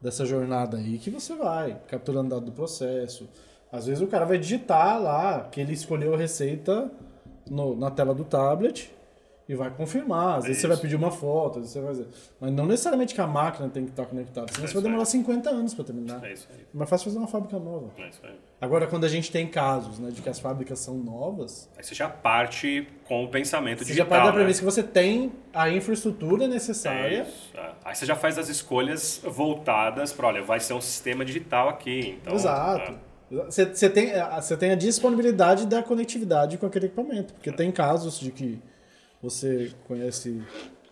[SPEAKER 1] dessa jornada aí que você vai capturando dado do processo. Às vezes o cara vai digitar lá que ele escolheu a receita no, na tela do tablet e vai confirmar. Às é vezes isso. você vai pedir uma foto, às vezes você vai fazer. Mas não necessariamente que a máquina tem que estar conectada, senão é você vai demorar aí. 50 anos para terminar.
[SPEAKER 2] É isso aí. É
[SPEAKER 1] mais fácil fazer uma fábrica nova.
[SPEAKER 2] É isso aí.
[SPEAKER 1] Agora, quando a gente tem casos né, de que as fábricas são novas.
[SPEAKER 2] Aí você já parte com o pensamento
[SPEAKER 1] você
[SPEAKER 2] digital.
[SPEAKER 1] Você já parte da
[SPEAKER 2] né?
[SPEAKER 1] premissa que você tem a infraestrutura necessária.
[SPEAKER 2] É isso. É. Aí você já faz as escolhas voltadas para, olha, vai ser um sistema digital aqui. Então,
[SPEAKER 1] Exato. Você tem, você tem a disponibilidade da conectividade com aquele equipamento, porque tem casos de que você conhece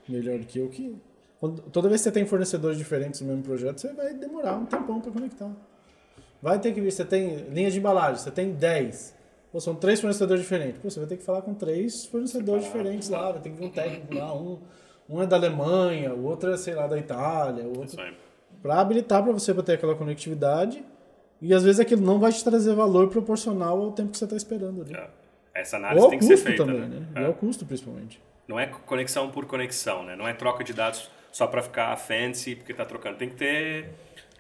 [SPEAKER 1] melhor do que eu que quando, toda vez que você tem fornecedores diferentes no mesmo projeto, você vai demorar um tempão para conectar. Vai ter que vir, você tem linha de embalagem, você tem 10. Pô, são três fornecedores diferentes. Pô, você vai ter que falar com três fornecedores diferentes lá, vai ter que vir um técnico lá, um, um é da Alemanha, o outro é, sei lá, da Itália, o outro. Para habilitar para você ter aquela conectividade e às vezes aquilo não vai te trazer valor proporcional ao tempo que você está esperando ali. É.
[SPEAKER 2] Essa análise tem que ser feita.
[SPEAKER 1] Também, né? É. E ao custo, principalmente.
[SPEAKER 2] Não é conexão por conexão, né? Não é troca de dados só para ficar fancy porque está trocando. Tem que ter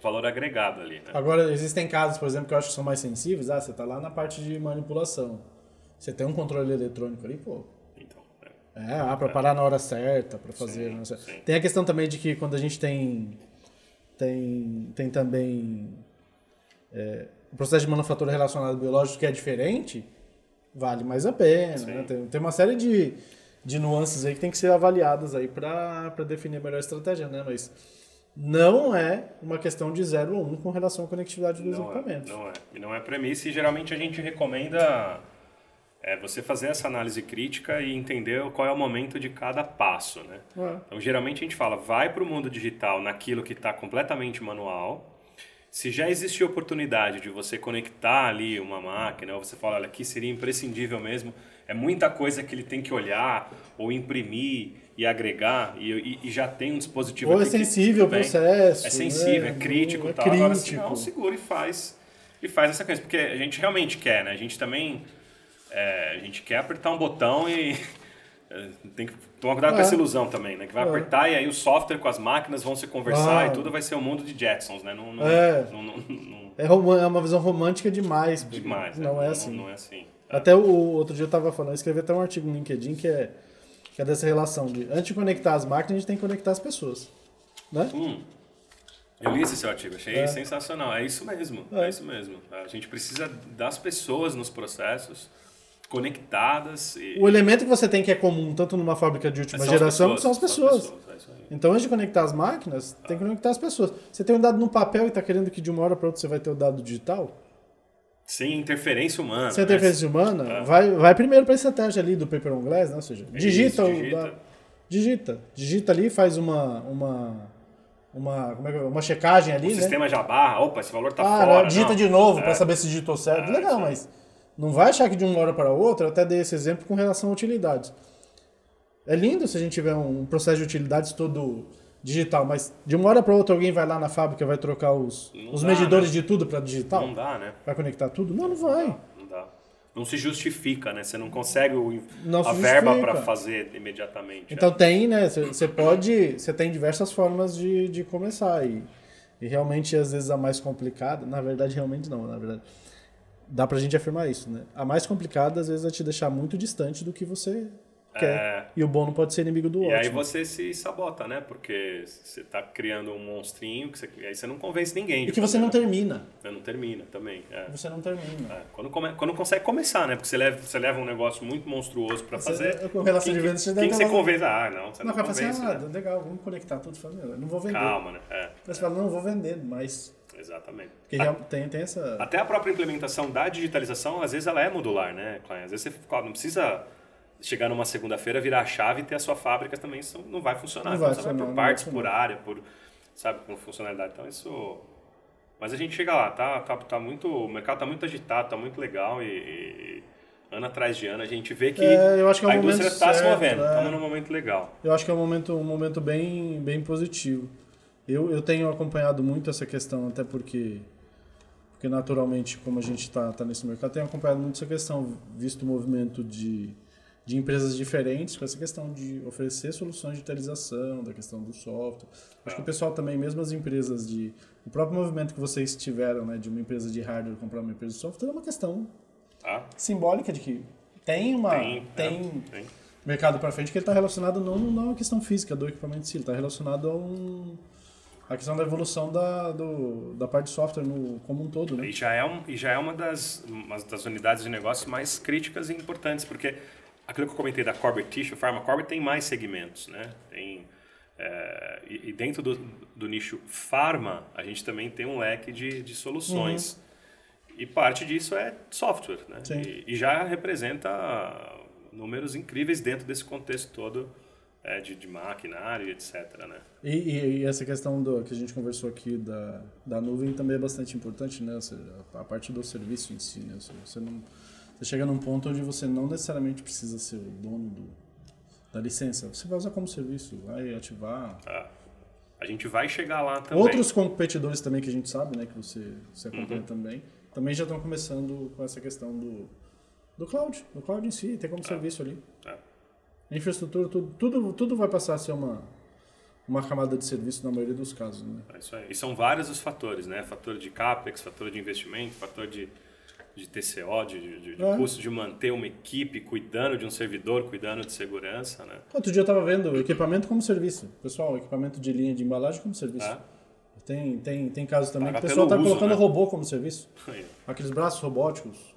[SPEAKER 2] valor agregado ali. Né?
[SPEAKER 1] Agora, existem casos, por exemplo, que eu acho que são mais sensíveis. Ah, você está lá na parte de manipulação. Você tem um controle eletrônico ali, pô.
[SPEAKER 2] Então,
[SPEAKER 1] é. é ah, para é. parar na hora certa, para fazer. Sim, sim. Tem a questão também de que quando a gente tem. Tem, tem também é, o processo de manufatura relacionado ao biológico que é diferente, vale mais a pena. Né? Tem, tem, uma série de, de nuances aí que tem que ser avaliadas aí para definir a melhor estratégia, né? Mas não é uma questão de 0 a 1 um com relação à conectividade dos não é, equipamentos.
[SPEAKER 2] É, não é. E não é premissa e geralmente a gente recomenda é, você fazer essa análise crítica e entender qual é o momento de cada passo, né? É. Então, geralmente a gente fala, vai para o mundo digital naquilo que está completamente manual, se já existe oportunidade de você conectar ali uma máquina, ou você fala, olha, aqui seria imprescindível mesmo, é muita coisa que ele tem que olhar ou imprimir e agregar, e, e, e já tem um dispositivo
[SPEAKER 1] ou é sensível o processo.
[SPEAKER 2] É sensível, né? é crítico. É tal. Crítico. Agora, assim, não, segura e faz, e faz essa coisa, porque a gente realmente quer, né? A gente também é, a gente quer apertar um botão e é, tem que tomar cuidado é. com essa ilusão também, né? Que vai é. apertar e aí o software com as máquinas vão se conversar ah. e tudo vai ser o um mundo de Jetsons, né? Não, não,
[SPEAKER 1] é.
[SPEAKER 2] Não, não,
[SPEAKER 1] é, é uma visão romântica demais.
[SPEAKER 2] Demais.
[SPEAKER 1] Não é, assim.
[SPEAKER 2] Não, é assim.
[SPEAKER 1] Até o outro dia eu estava falando, eu escrevi até um artigo no LinkedIn que é, que é dessa relação de antes de conectar as máquinas, a gente tem que conectar as pessoas. Né?
[SPEAKER 2] Hum. Eu li esse seu artigo, achei é. sensacional. É isso mesmo, é. é isso mesmo. A gente precisa das pessoas nos processos conectadas. E...
[SPEAKER 1] O elemento que você tem que é comum, tanto numa fábrica de última
[SPEAKER 2] São
[SPEAKER 1] geração,
[SPEAKER 2] as
[SPEAKER 1] são as pessoas.
[SPEAKER 2] São as pessoas, é isso.
[SPEAKER 1] Então, antes de conectar as máquinas, tem que conectar as pessoas. Você tem um dado no papel e está querendo que de uma hora para outra você vai ter o dado digital?
[SPEAKER 2] Sem interferência humana.
[SPEAKER 1] Sem
[SPEAKER 2] né?
[SPEAKER 1] interferência humana,
[SPEAKER 2] É.
[SPEAKER 1] vai, vai primeiro para a estratégia ali do paper on glass, né? ou seja, digita, o
[SPEAKER 2] digita.
[SPEAKER 1] da- digita, digita ali, faz uma uma uma, como é que é? uma checagem ali,
[SPEAKER 2] O
[SPEAKER 1] né?
[SPEAKER 2] sistema já barra, opa, esse valor tá
[SPEAKER 1] Ah,
[SPEAKER 2] fora.
[SPEAKER 1] digita
[SPEAKER 2] não.
[SPEAKER 1] de novo
[SPEAKER 2] É.
[SPEAKER 1] para saber se digitou certo.
[SPEAKER 2] É,
[SPEAKER 1] Legal,
[SPEAKER 2] isso aí.
[SPEAKER 1] mas não vai achar que de uma hora para outra, eu até dei esse exemplo com relação a utilidades. É lindo se a gente tiver um processo de utilidades todo digital, mas de uma hora para outra alguém vai lá na fábrica e vai trocar os,
[SPEAKER 2] Não
[SPEAKER 1] os
[SPEAKER 2] dá,
[SPEAKER 1] medidores
[SPEAKER 2] né?
[SPEAKER 1] de tudo para digital?
[SPEAKER 2] Não dá, né?
[SPEAKER 1] Vai conectar tudo? Não, não vai.
[SPEAKER 2] Não dá. Não se justifica, né? Você não consegue o,
[SPEAKER 1] Não
[SPEAKER 2] a verba para fazer imediatamente.
[SPEAKER 1] Então tem, né? Você pode. Você tem diversas formas de, de começar. E, e realmente, às vezes, a mais complicada. Na verdade, realmente não, na verdade. Dá pra gente afirmar isso, né? A mais complicada, às vezes, é te deixar muito distante do que você quer.
[SPEAKER 2] É.
[SPEAKER 1] E o bom não pode ser inimigo do
[SPEAKER 2] E
[SPEAKER 1] ótimo.
[SPEAKER 2] aí você se sabota, né? Porque você tá criando um monstrinho, que você, aí você não convence ninguém.
[SPEAKER 1] E que você não
[SPEAKER 2] né?
[SPEAKER 1] termina.
[SPEAKER 2] Você não termina também. É.
[SPEAKER 1] Você não termina.
[SPEAKER 2] É, Quando, come, quando consegue começar, né? Porque você leva, você leva um negócio muito monstruoso para
[SPEAKER 1] Você-
[SPEAKER 2] fazer.
[SPEAKER 1] com relação
[SPEAKER 2] quem,
[SPEAKER 1] de vendas, você
[SPEAKER 2] quem você convence? Ah, não, você
[SPEAKER 1] Não,
[SPEAKER 2] não,
[SPEAKER 1] cara fala assim,
[SPEAKER 2] convence.
[SPEAKER 1] ah,
[SPEAKER 2] né?
[SPEAKER 1] legal, vamos conectar tudo. Fala, não vou vender.
[SPEAKER 2] Calma, né? É,
[SPEAKER 1] Aí você fala, não, vou vender, mas...
[SPEAKER 2] exatamente.
[SPEAKER 1] Porque já tem, tem essa...
[SPEAKER 2] Até a própria implementação da digitalização, às vezes ela é modular, né, Klein? Às vezes você não precisa chegar numa segunda-feira, virar a chave e ter a sua fábrica também, isso não vai funcionar.
[SPEAKER 1] Não
[SPEAKER 2] Então
[SPEAKER 1] vai funcionar,
[SPEAKER 2] por
[SPEAKER 1] não
[SPEAKER 2] partes, por
[SPEAKER 1] funcionar.
[SPEAKER 2] área, por, sabe, com funcionalidade. Então isso... Mas a gente chega lá, tá, tá, tá muito... O mercado tá muito agitado, tá muito legal e... e ano atrás de ano a gente vê que
[SPEAKER 1] É, que é um
[SPEAKER 2] a indústria está se movendo,
[SPEAKER 1] é.
[SPEAKER 2] estamos num momento legal.
[SPEAKER 1] Eu acho que é um momento, um momento bem, bem positivo. Eu, eu tenho acompanhado muito essa questão, até porque, porque naturalmente, como a gente está tá nesse mercado, tenho acompanhado muito essa questão, visto o movimento de, de empresas diferentes com essa questão de oferecer soluções de digitalização, da questão do software. Acho que o pessoal também, mesmo as empresas de... O próprio movimento que vocês tiveram, né, de uma empresa de hardware comprar uma empresa de software, é uma questão
[SPEAKER 2] Tá?
[SPEAKER 1] simbólica de que tem uma...
[SPEAKER 2] Tem,
[SPEAKER 1] tem
[SPEAKER 2] é, tem.
[SPEAKER 1] mercado para frente que ele está relacionado não, não a uma questão física do equipamento em si, ele está relacionado a um a questão da evolução da, do, da parte de software no, como um todo, né?
[SPEAKER 2] E já é, um, e já é uma, das, uma das unidades de negócio mais críticas e importantes, porque aquilo que eu comentei da Corbett Tissue Pharma, Corbett tem mais segmentos, né? Tem, é, e, e dentro do, do nicho Pharma, a gente também tem um leque de, de soluções. E parte disso é software, né? E, e já representa números incríveis dentro desse contexto todo é, de, de maquinário, etc, né?
[SPEAKER 1] E, e- e essa questão do, que a gente conversou aqui da, da nuvem também é bastante importante, né? Seja, a, a parte do serviço em si, né? Você, não, você chega num ponto onde você não necessariamente precisa ser o dono do, da licença. Você vai usar como serviço, vai ativar.
[SPEAKER 2] Tá? A gente vai chegar lá também.
[SPEAKER 1] Outros competidores também que a gente sabe, né? Que você, você acompanha
[SPEAKER 2] Uhum.
[SPEAKER 1] também, também já estão começando com essa questão do, do cloud. Do cloud em si, tem como serviço ali.
[SPEAKER 2] Tá.
[SPEAKER 1] Infraestrutura, tudo, tudo, tudo vai passar a ser uma, uma camada de serviço na maioria dos casos, né?
[SPEAKER 2] É isso aí. E são vários os fatores, né? Fator de CAPEX, fator de investimento, fator de, de TCO, de, de, de
[SPEAKER 1] É.
[SPEAKER 2] custo de manter uma equipe cuidando de um servidor, cuidando de segurança, né?
[SPEAKER 1] Outro dia eu estava vendo equipamento como serviço. Pessoal, equipamento de linha de embalagem como serviço.
[SPEAKER 2] Tá?
[SPEAKER 1] Tem, tem, tem casos também
[SPEAKER 2] Paga
[SPEAKER 1] que o pessoal está colocando
[SPEAKER 2] né?
[SPEAKER 1] robô como serviço. Aqueles braços robóticos?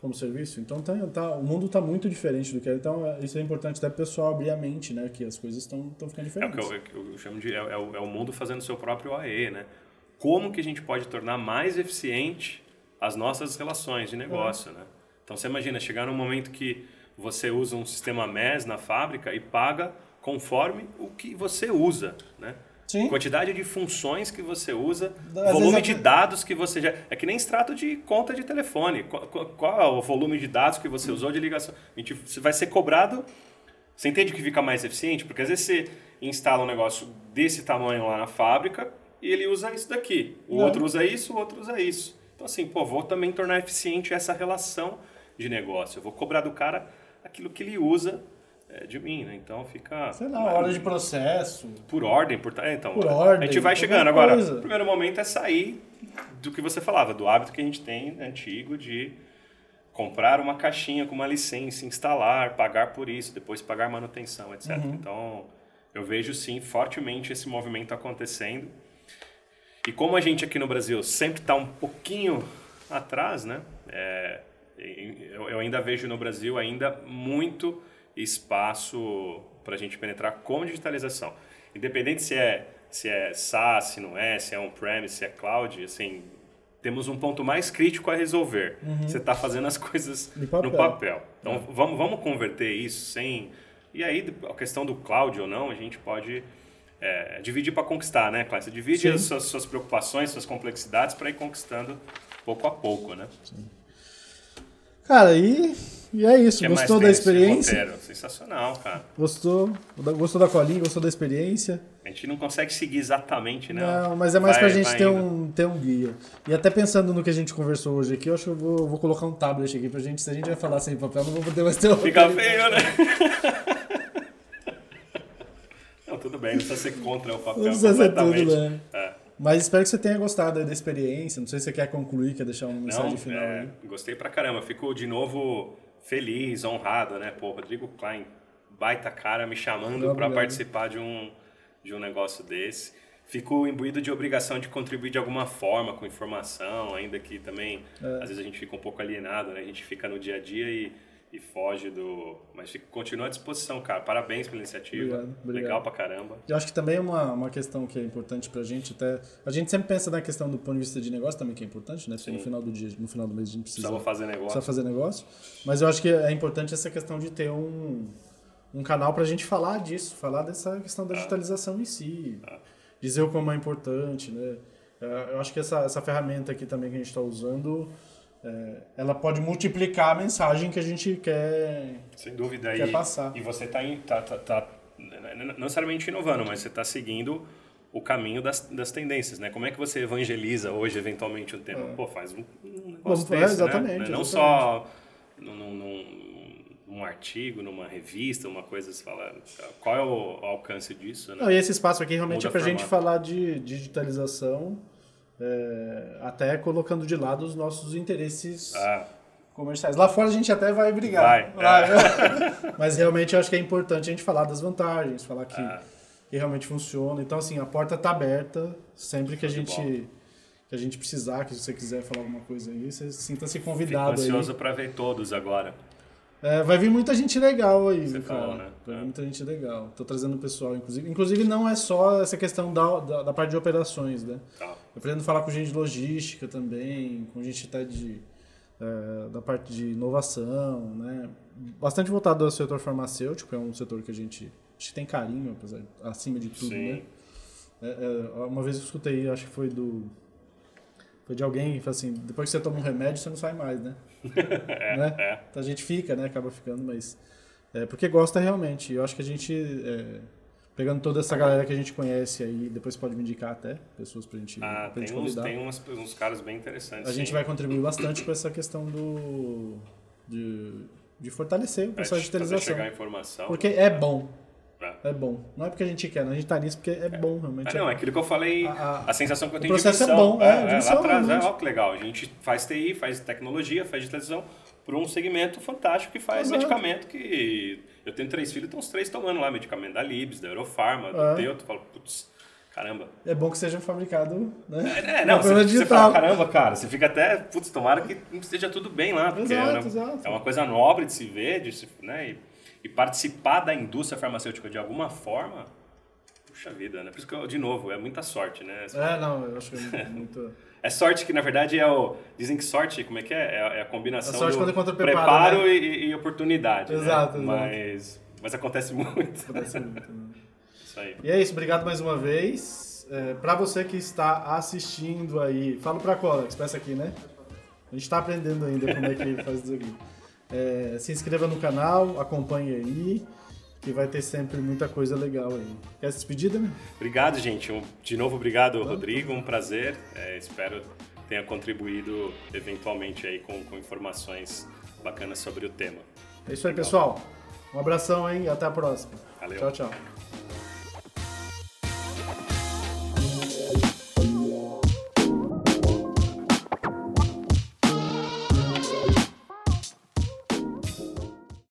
[SPEAKER 1] Como serviço. Então tá, tá, o mundo está muito diferente do que era. Então é- isso é importante até o pessoal abrir a mente, né? Que as coisas estão ficando
[SPEAKER 2] É o
[SPEAKER 1] diferentes.
[SPEAKER 2] que eu, é o que eu chamo de... É, é o, é o mundo fazendo seu próprio AE, né? Como que a gente pode tornar mais eficiente as nossas relações de negócio, né? Então você imagina, chegar num momento que você usa um sistema MES na fábrica e paga conforme o que você usa, né?
[SPEAKER 1] Sim.
[SPEAKER 2] Quantidade de funções que você usa,
[SPEAKER 1] Às
[SPEAKER 2] volume de dados que você já. É que nem extrato de conta de telefone. Qual, qual- qual é o volume de dados que você usou de ligação? A gente vai ser cobrado. Você entende que fica mais eficiente? Porque às vezes você instala um negócio desse tamanho lá na fábrica e ele usa isso daqui. O
[SPEAKER 1] Não.
[SPEAKER 2] outro usa isso, o outro usa isso. Então, assim, pô, vou também tornar eficiente essa relação de negócio. Eu vou cobrar do cara aquilo que ele usa de mim, né? Então fica.
[SPEAKER 1] Sei lá, hora de processo.
[SPEAKER 2] Por ordem, por, é, então,
[SPEAKER 1] Por
[SPEAKER 2] a
[SPEAKER 1] ordem,
[SPEAKER 2] gente vai chegando. Agora,
[SPEAKER 1] coisa.
[SPEAKER 2] o primeiro momento é sair do que você falava, do hábito que a gente tem antigo de comprar uma caixinha com uma licença, instalar, pagar por isso, depois pagar manutenção, etc.
[SPEAKER 1] Uhum.
[SPEAKER 2] Então, eu vejo sim fortemente esse movimento acontecendo. E como a gente aqui no Brasil sempre está um pouquinho atrás, né? É, eu ainda vejo no Brasil ainda muito espaço para a gente penetrar com digitalização. Independente se é, se é SaaS, se não é, se é on-premise, se é cloud, assim, temos um ponto mais crítico a resolver. Uhum. Você está fazendo as coisas papel. no papel. Então, é. vamos, vamos converter isso sem... E aí, a questão do cloud ou não, a gente pode é, dividir para conquistar, né, Cláudio? Você divide as suas, suas, preocupações, suas complexidades para ir conquistando pouco a pouco, né? Sim.
[SPEAKER 1] Cara, e, e é isso. Que gostou da experiência?
[SPEAKER 2] Sensacional, cara.
[SPEAKER 1] Gostou? Gostou da colinha? Gostou da experiência?
[SPEAKER 2] A gente não consegue seguir exatamente, né?
[SPEAKER 1] Não, mas é mais vai, pra gente ter um, ter um guia. E até pensando no que a gente conversou hoje aqui, eu acho que eu vou, vou colocar um tablet aqui pra gente. Se a gente vai falar sem papel, não vou poder mais ter
[SPEAKER 2] um. Fica feio, né? não, tudo bem, não precisa ser contra o papel. Não precisa ser tudo, né?
[SPEAKER 1] É. Mas espero que você tenha gostado da experiência. Não sei se você quer concluir, quer deixar uma mensagem Não, final é, aí.
[SPEAKER 2] Gostei pra caramba. Fico de novo feliz, honrado, né? Pô, Rodrigo Klein, baita cara, me chamando para participar de um, de um negócio desse. Fico imbuído de obrigação de contribuir de alguma forma com informação, ainda que também é. às vezes a gente fica um pouco alienado, né? A gente fica no dia a dia e e foge do. Mas continua à disposição, cara. Parabéns pela iniciativa. Obrigado, obrigado. Legal pra caramba.
[SPEAKER 1] Eu acho que também é uma, uma questão que é importante pra gente, até. A gente sempre pensa na questão do ponto de vista de negócio também, que é importante, né? Porque no final do dia, no final do mês a gente precisa.
[SPEAKER 2] Precisa fazer negócio.
[SPEAKER 1] Precisa fazer negócio. Mas eu acho que é importante essa questão de ter um, um canal pra gente falar disso, falar dessa questão da ah. digitalização em si. Ah. Dizer o como é importante, né? Eu acho que essa, essa ferramenta aqui também que a gente está usando é, ela pode multiplicar a mensagem que a gente quer,
[SPEAKER 2] Sem dúvida.
[SPEAKER 1] quer
[SPEAKER 2] e,
[SPEAKER 1] passar.
[SPEAKER 2] E você está tá, tá, tá, não necessariamente inovando, mas você está seguindo o caminho das, das tendências, né? Como é que você evangeliza hoje, eventualmente, um tema? É. Pô, faz um, um negócio desse, é, exatamente, né? Não exatamente. só num, num, num, artigo, numa revista, uma coisa, você fala, qual é o alcance disso, né?
[SPEAKER 1] Não, e esse espaço aqui realmente Muda é para a gente falar de digitalização é, até colocando de lado os nossos interesses ah. comerciais. Lá fora a gente até vai brigar. Vai. É. Mas realmente eu acho que é importante a gente falar das vantagens, falar que, ah. que realmente funciona. Então, assim, a porta está aberta sempre que a gente que a gente precisar, que se você quiser falar alguma coisa aí, você sinta-se convidado.
[SPEAKER 2] Fico ansioso para ver todos agora.
[SPEAKER 1] É, vai vir muita gente legal aí, Você cara. Falou, né? Vai vir é. muita gente legal. Tô trazendo o pessoal, inclusive. Inclusive, não é só essa questão da, da, da parte de operações, né? Tá. Eu pretendo falar com gente de logística também, com gente até de, é, da parte de inovação, né? Bastante voltado ao setor farmacêutico, é um setor que a gente, a gente tem carinho, apesar, acima de tudo, Sim. né? É, é, uma vez eu escutei, acho que foi do foi de alguém que falou assim, depois que você toma um remédio, você não sai mais, né? é, né? É. Então a gente fica, né? Acaba ficando, mas... É, porque gosta realmente. Eu acho que a gente, é, pegando toda essa galera que a gente conhece aí, depois pode me indicar até pessoas pra gente,
[SPEAKER 2] ah,
[SPEAKER 1] pra
[SPEAKER 2] gente tem uns, tem uns, uns caras bem interessantes.
[SPEAKER 1] A sim. gente vai contribuir bastante com essa questão do... De, de fortalecer o processo de digitalização.
[SPEAKER 2] chegar a informação.
[SPEAKER 1] Porque é bom. É. é bom. Não é porque a gente quer, não. a gente tá nisso porque é, é. bom realmente.
[SPEAKER 2] Ah, não, é aquilo que eu falei, a, a, sensação que eu tenho
[SPEAKER 1] de processo é bom, é, é,
[SPEAKER 2] é lá atrás, é, ó, que legal. A gente faz TI, faz tecnologia, faz digitalização para um segmento fantástico que faz Exato. medicamento que... Eu tenho três filhos, então os três tomando lá medicamento da Libs, da Eurofarma, do é. Teuto. Eu falo, putz, caramba.
[SPEAKER 1] É bom que seja fabricado, né?
[SPEAKER 2] É, não, você, você fala, caramba, cara, você fica até, putz, tomara que esteja tudo bem lá, porque exato, é, né, exato. é uma coisa nobre de se ver, de se, né? E, e participar da indústria farmacêutica de alguma forma, puxa vida, né? Por isso que, eu, de novo, é muita sorte, né?
[SPEAKER 1] É, não, eu acho que é muito...
[SPEAKER 2] é sorte que, na verdade, é o... Dizem que sorte, como é que é? É, é a combinação a
[SPEAKER 1] sorte
[SPEAKER 2] do
[SPEAKER 1] quando
[SPEAKER 2] preparo, preparo né? e, e, oportunidade,
[SPEAKER 1] Exato,
[SPEAKER 2] né? Mas, mas acontece muito.
[SPEAKER 1] Acontece muito, né? Isso aí. E é isso, obrigado mais uma vez. É, para você que está assistindo aí, falo para Colex, peça aqui, né? A gente está aprendendo ainda como é que faz isso aqui. É, se inscreva no canal, acompanhe aí, que vai ter sempre muita coisa legal aí. Quer se despedir, né?
[SPEAKER 2] Obrigado, gente. De novo, obrigado, Rodrigo. Um prazer. É, espero tenha contribuído eventualmente aí com, com informações bacanas sobre o tema.
[SPEAKER 1] É isso aí, pessoal. Um abração, hein? Até a próxima.
[SPEAKER 2] Valeu.
[SPEAKER 1] Tchau, tchau.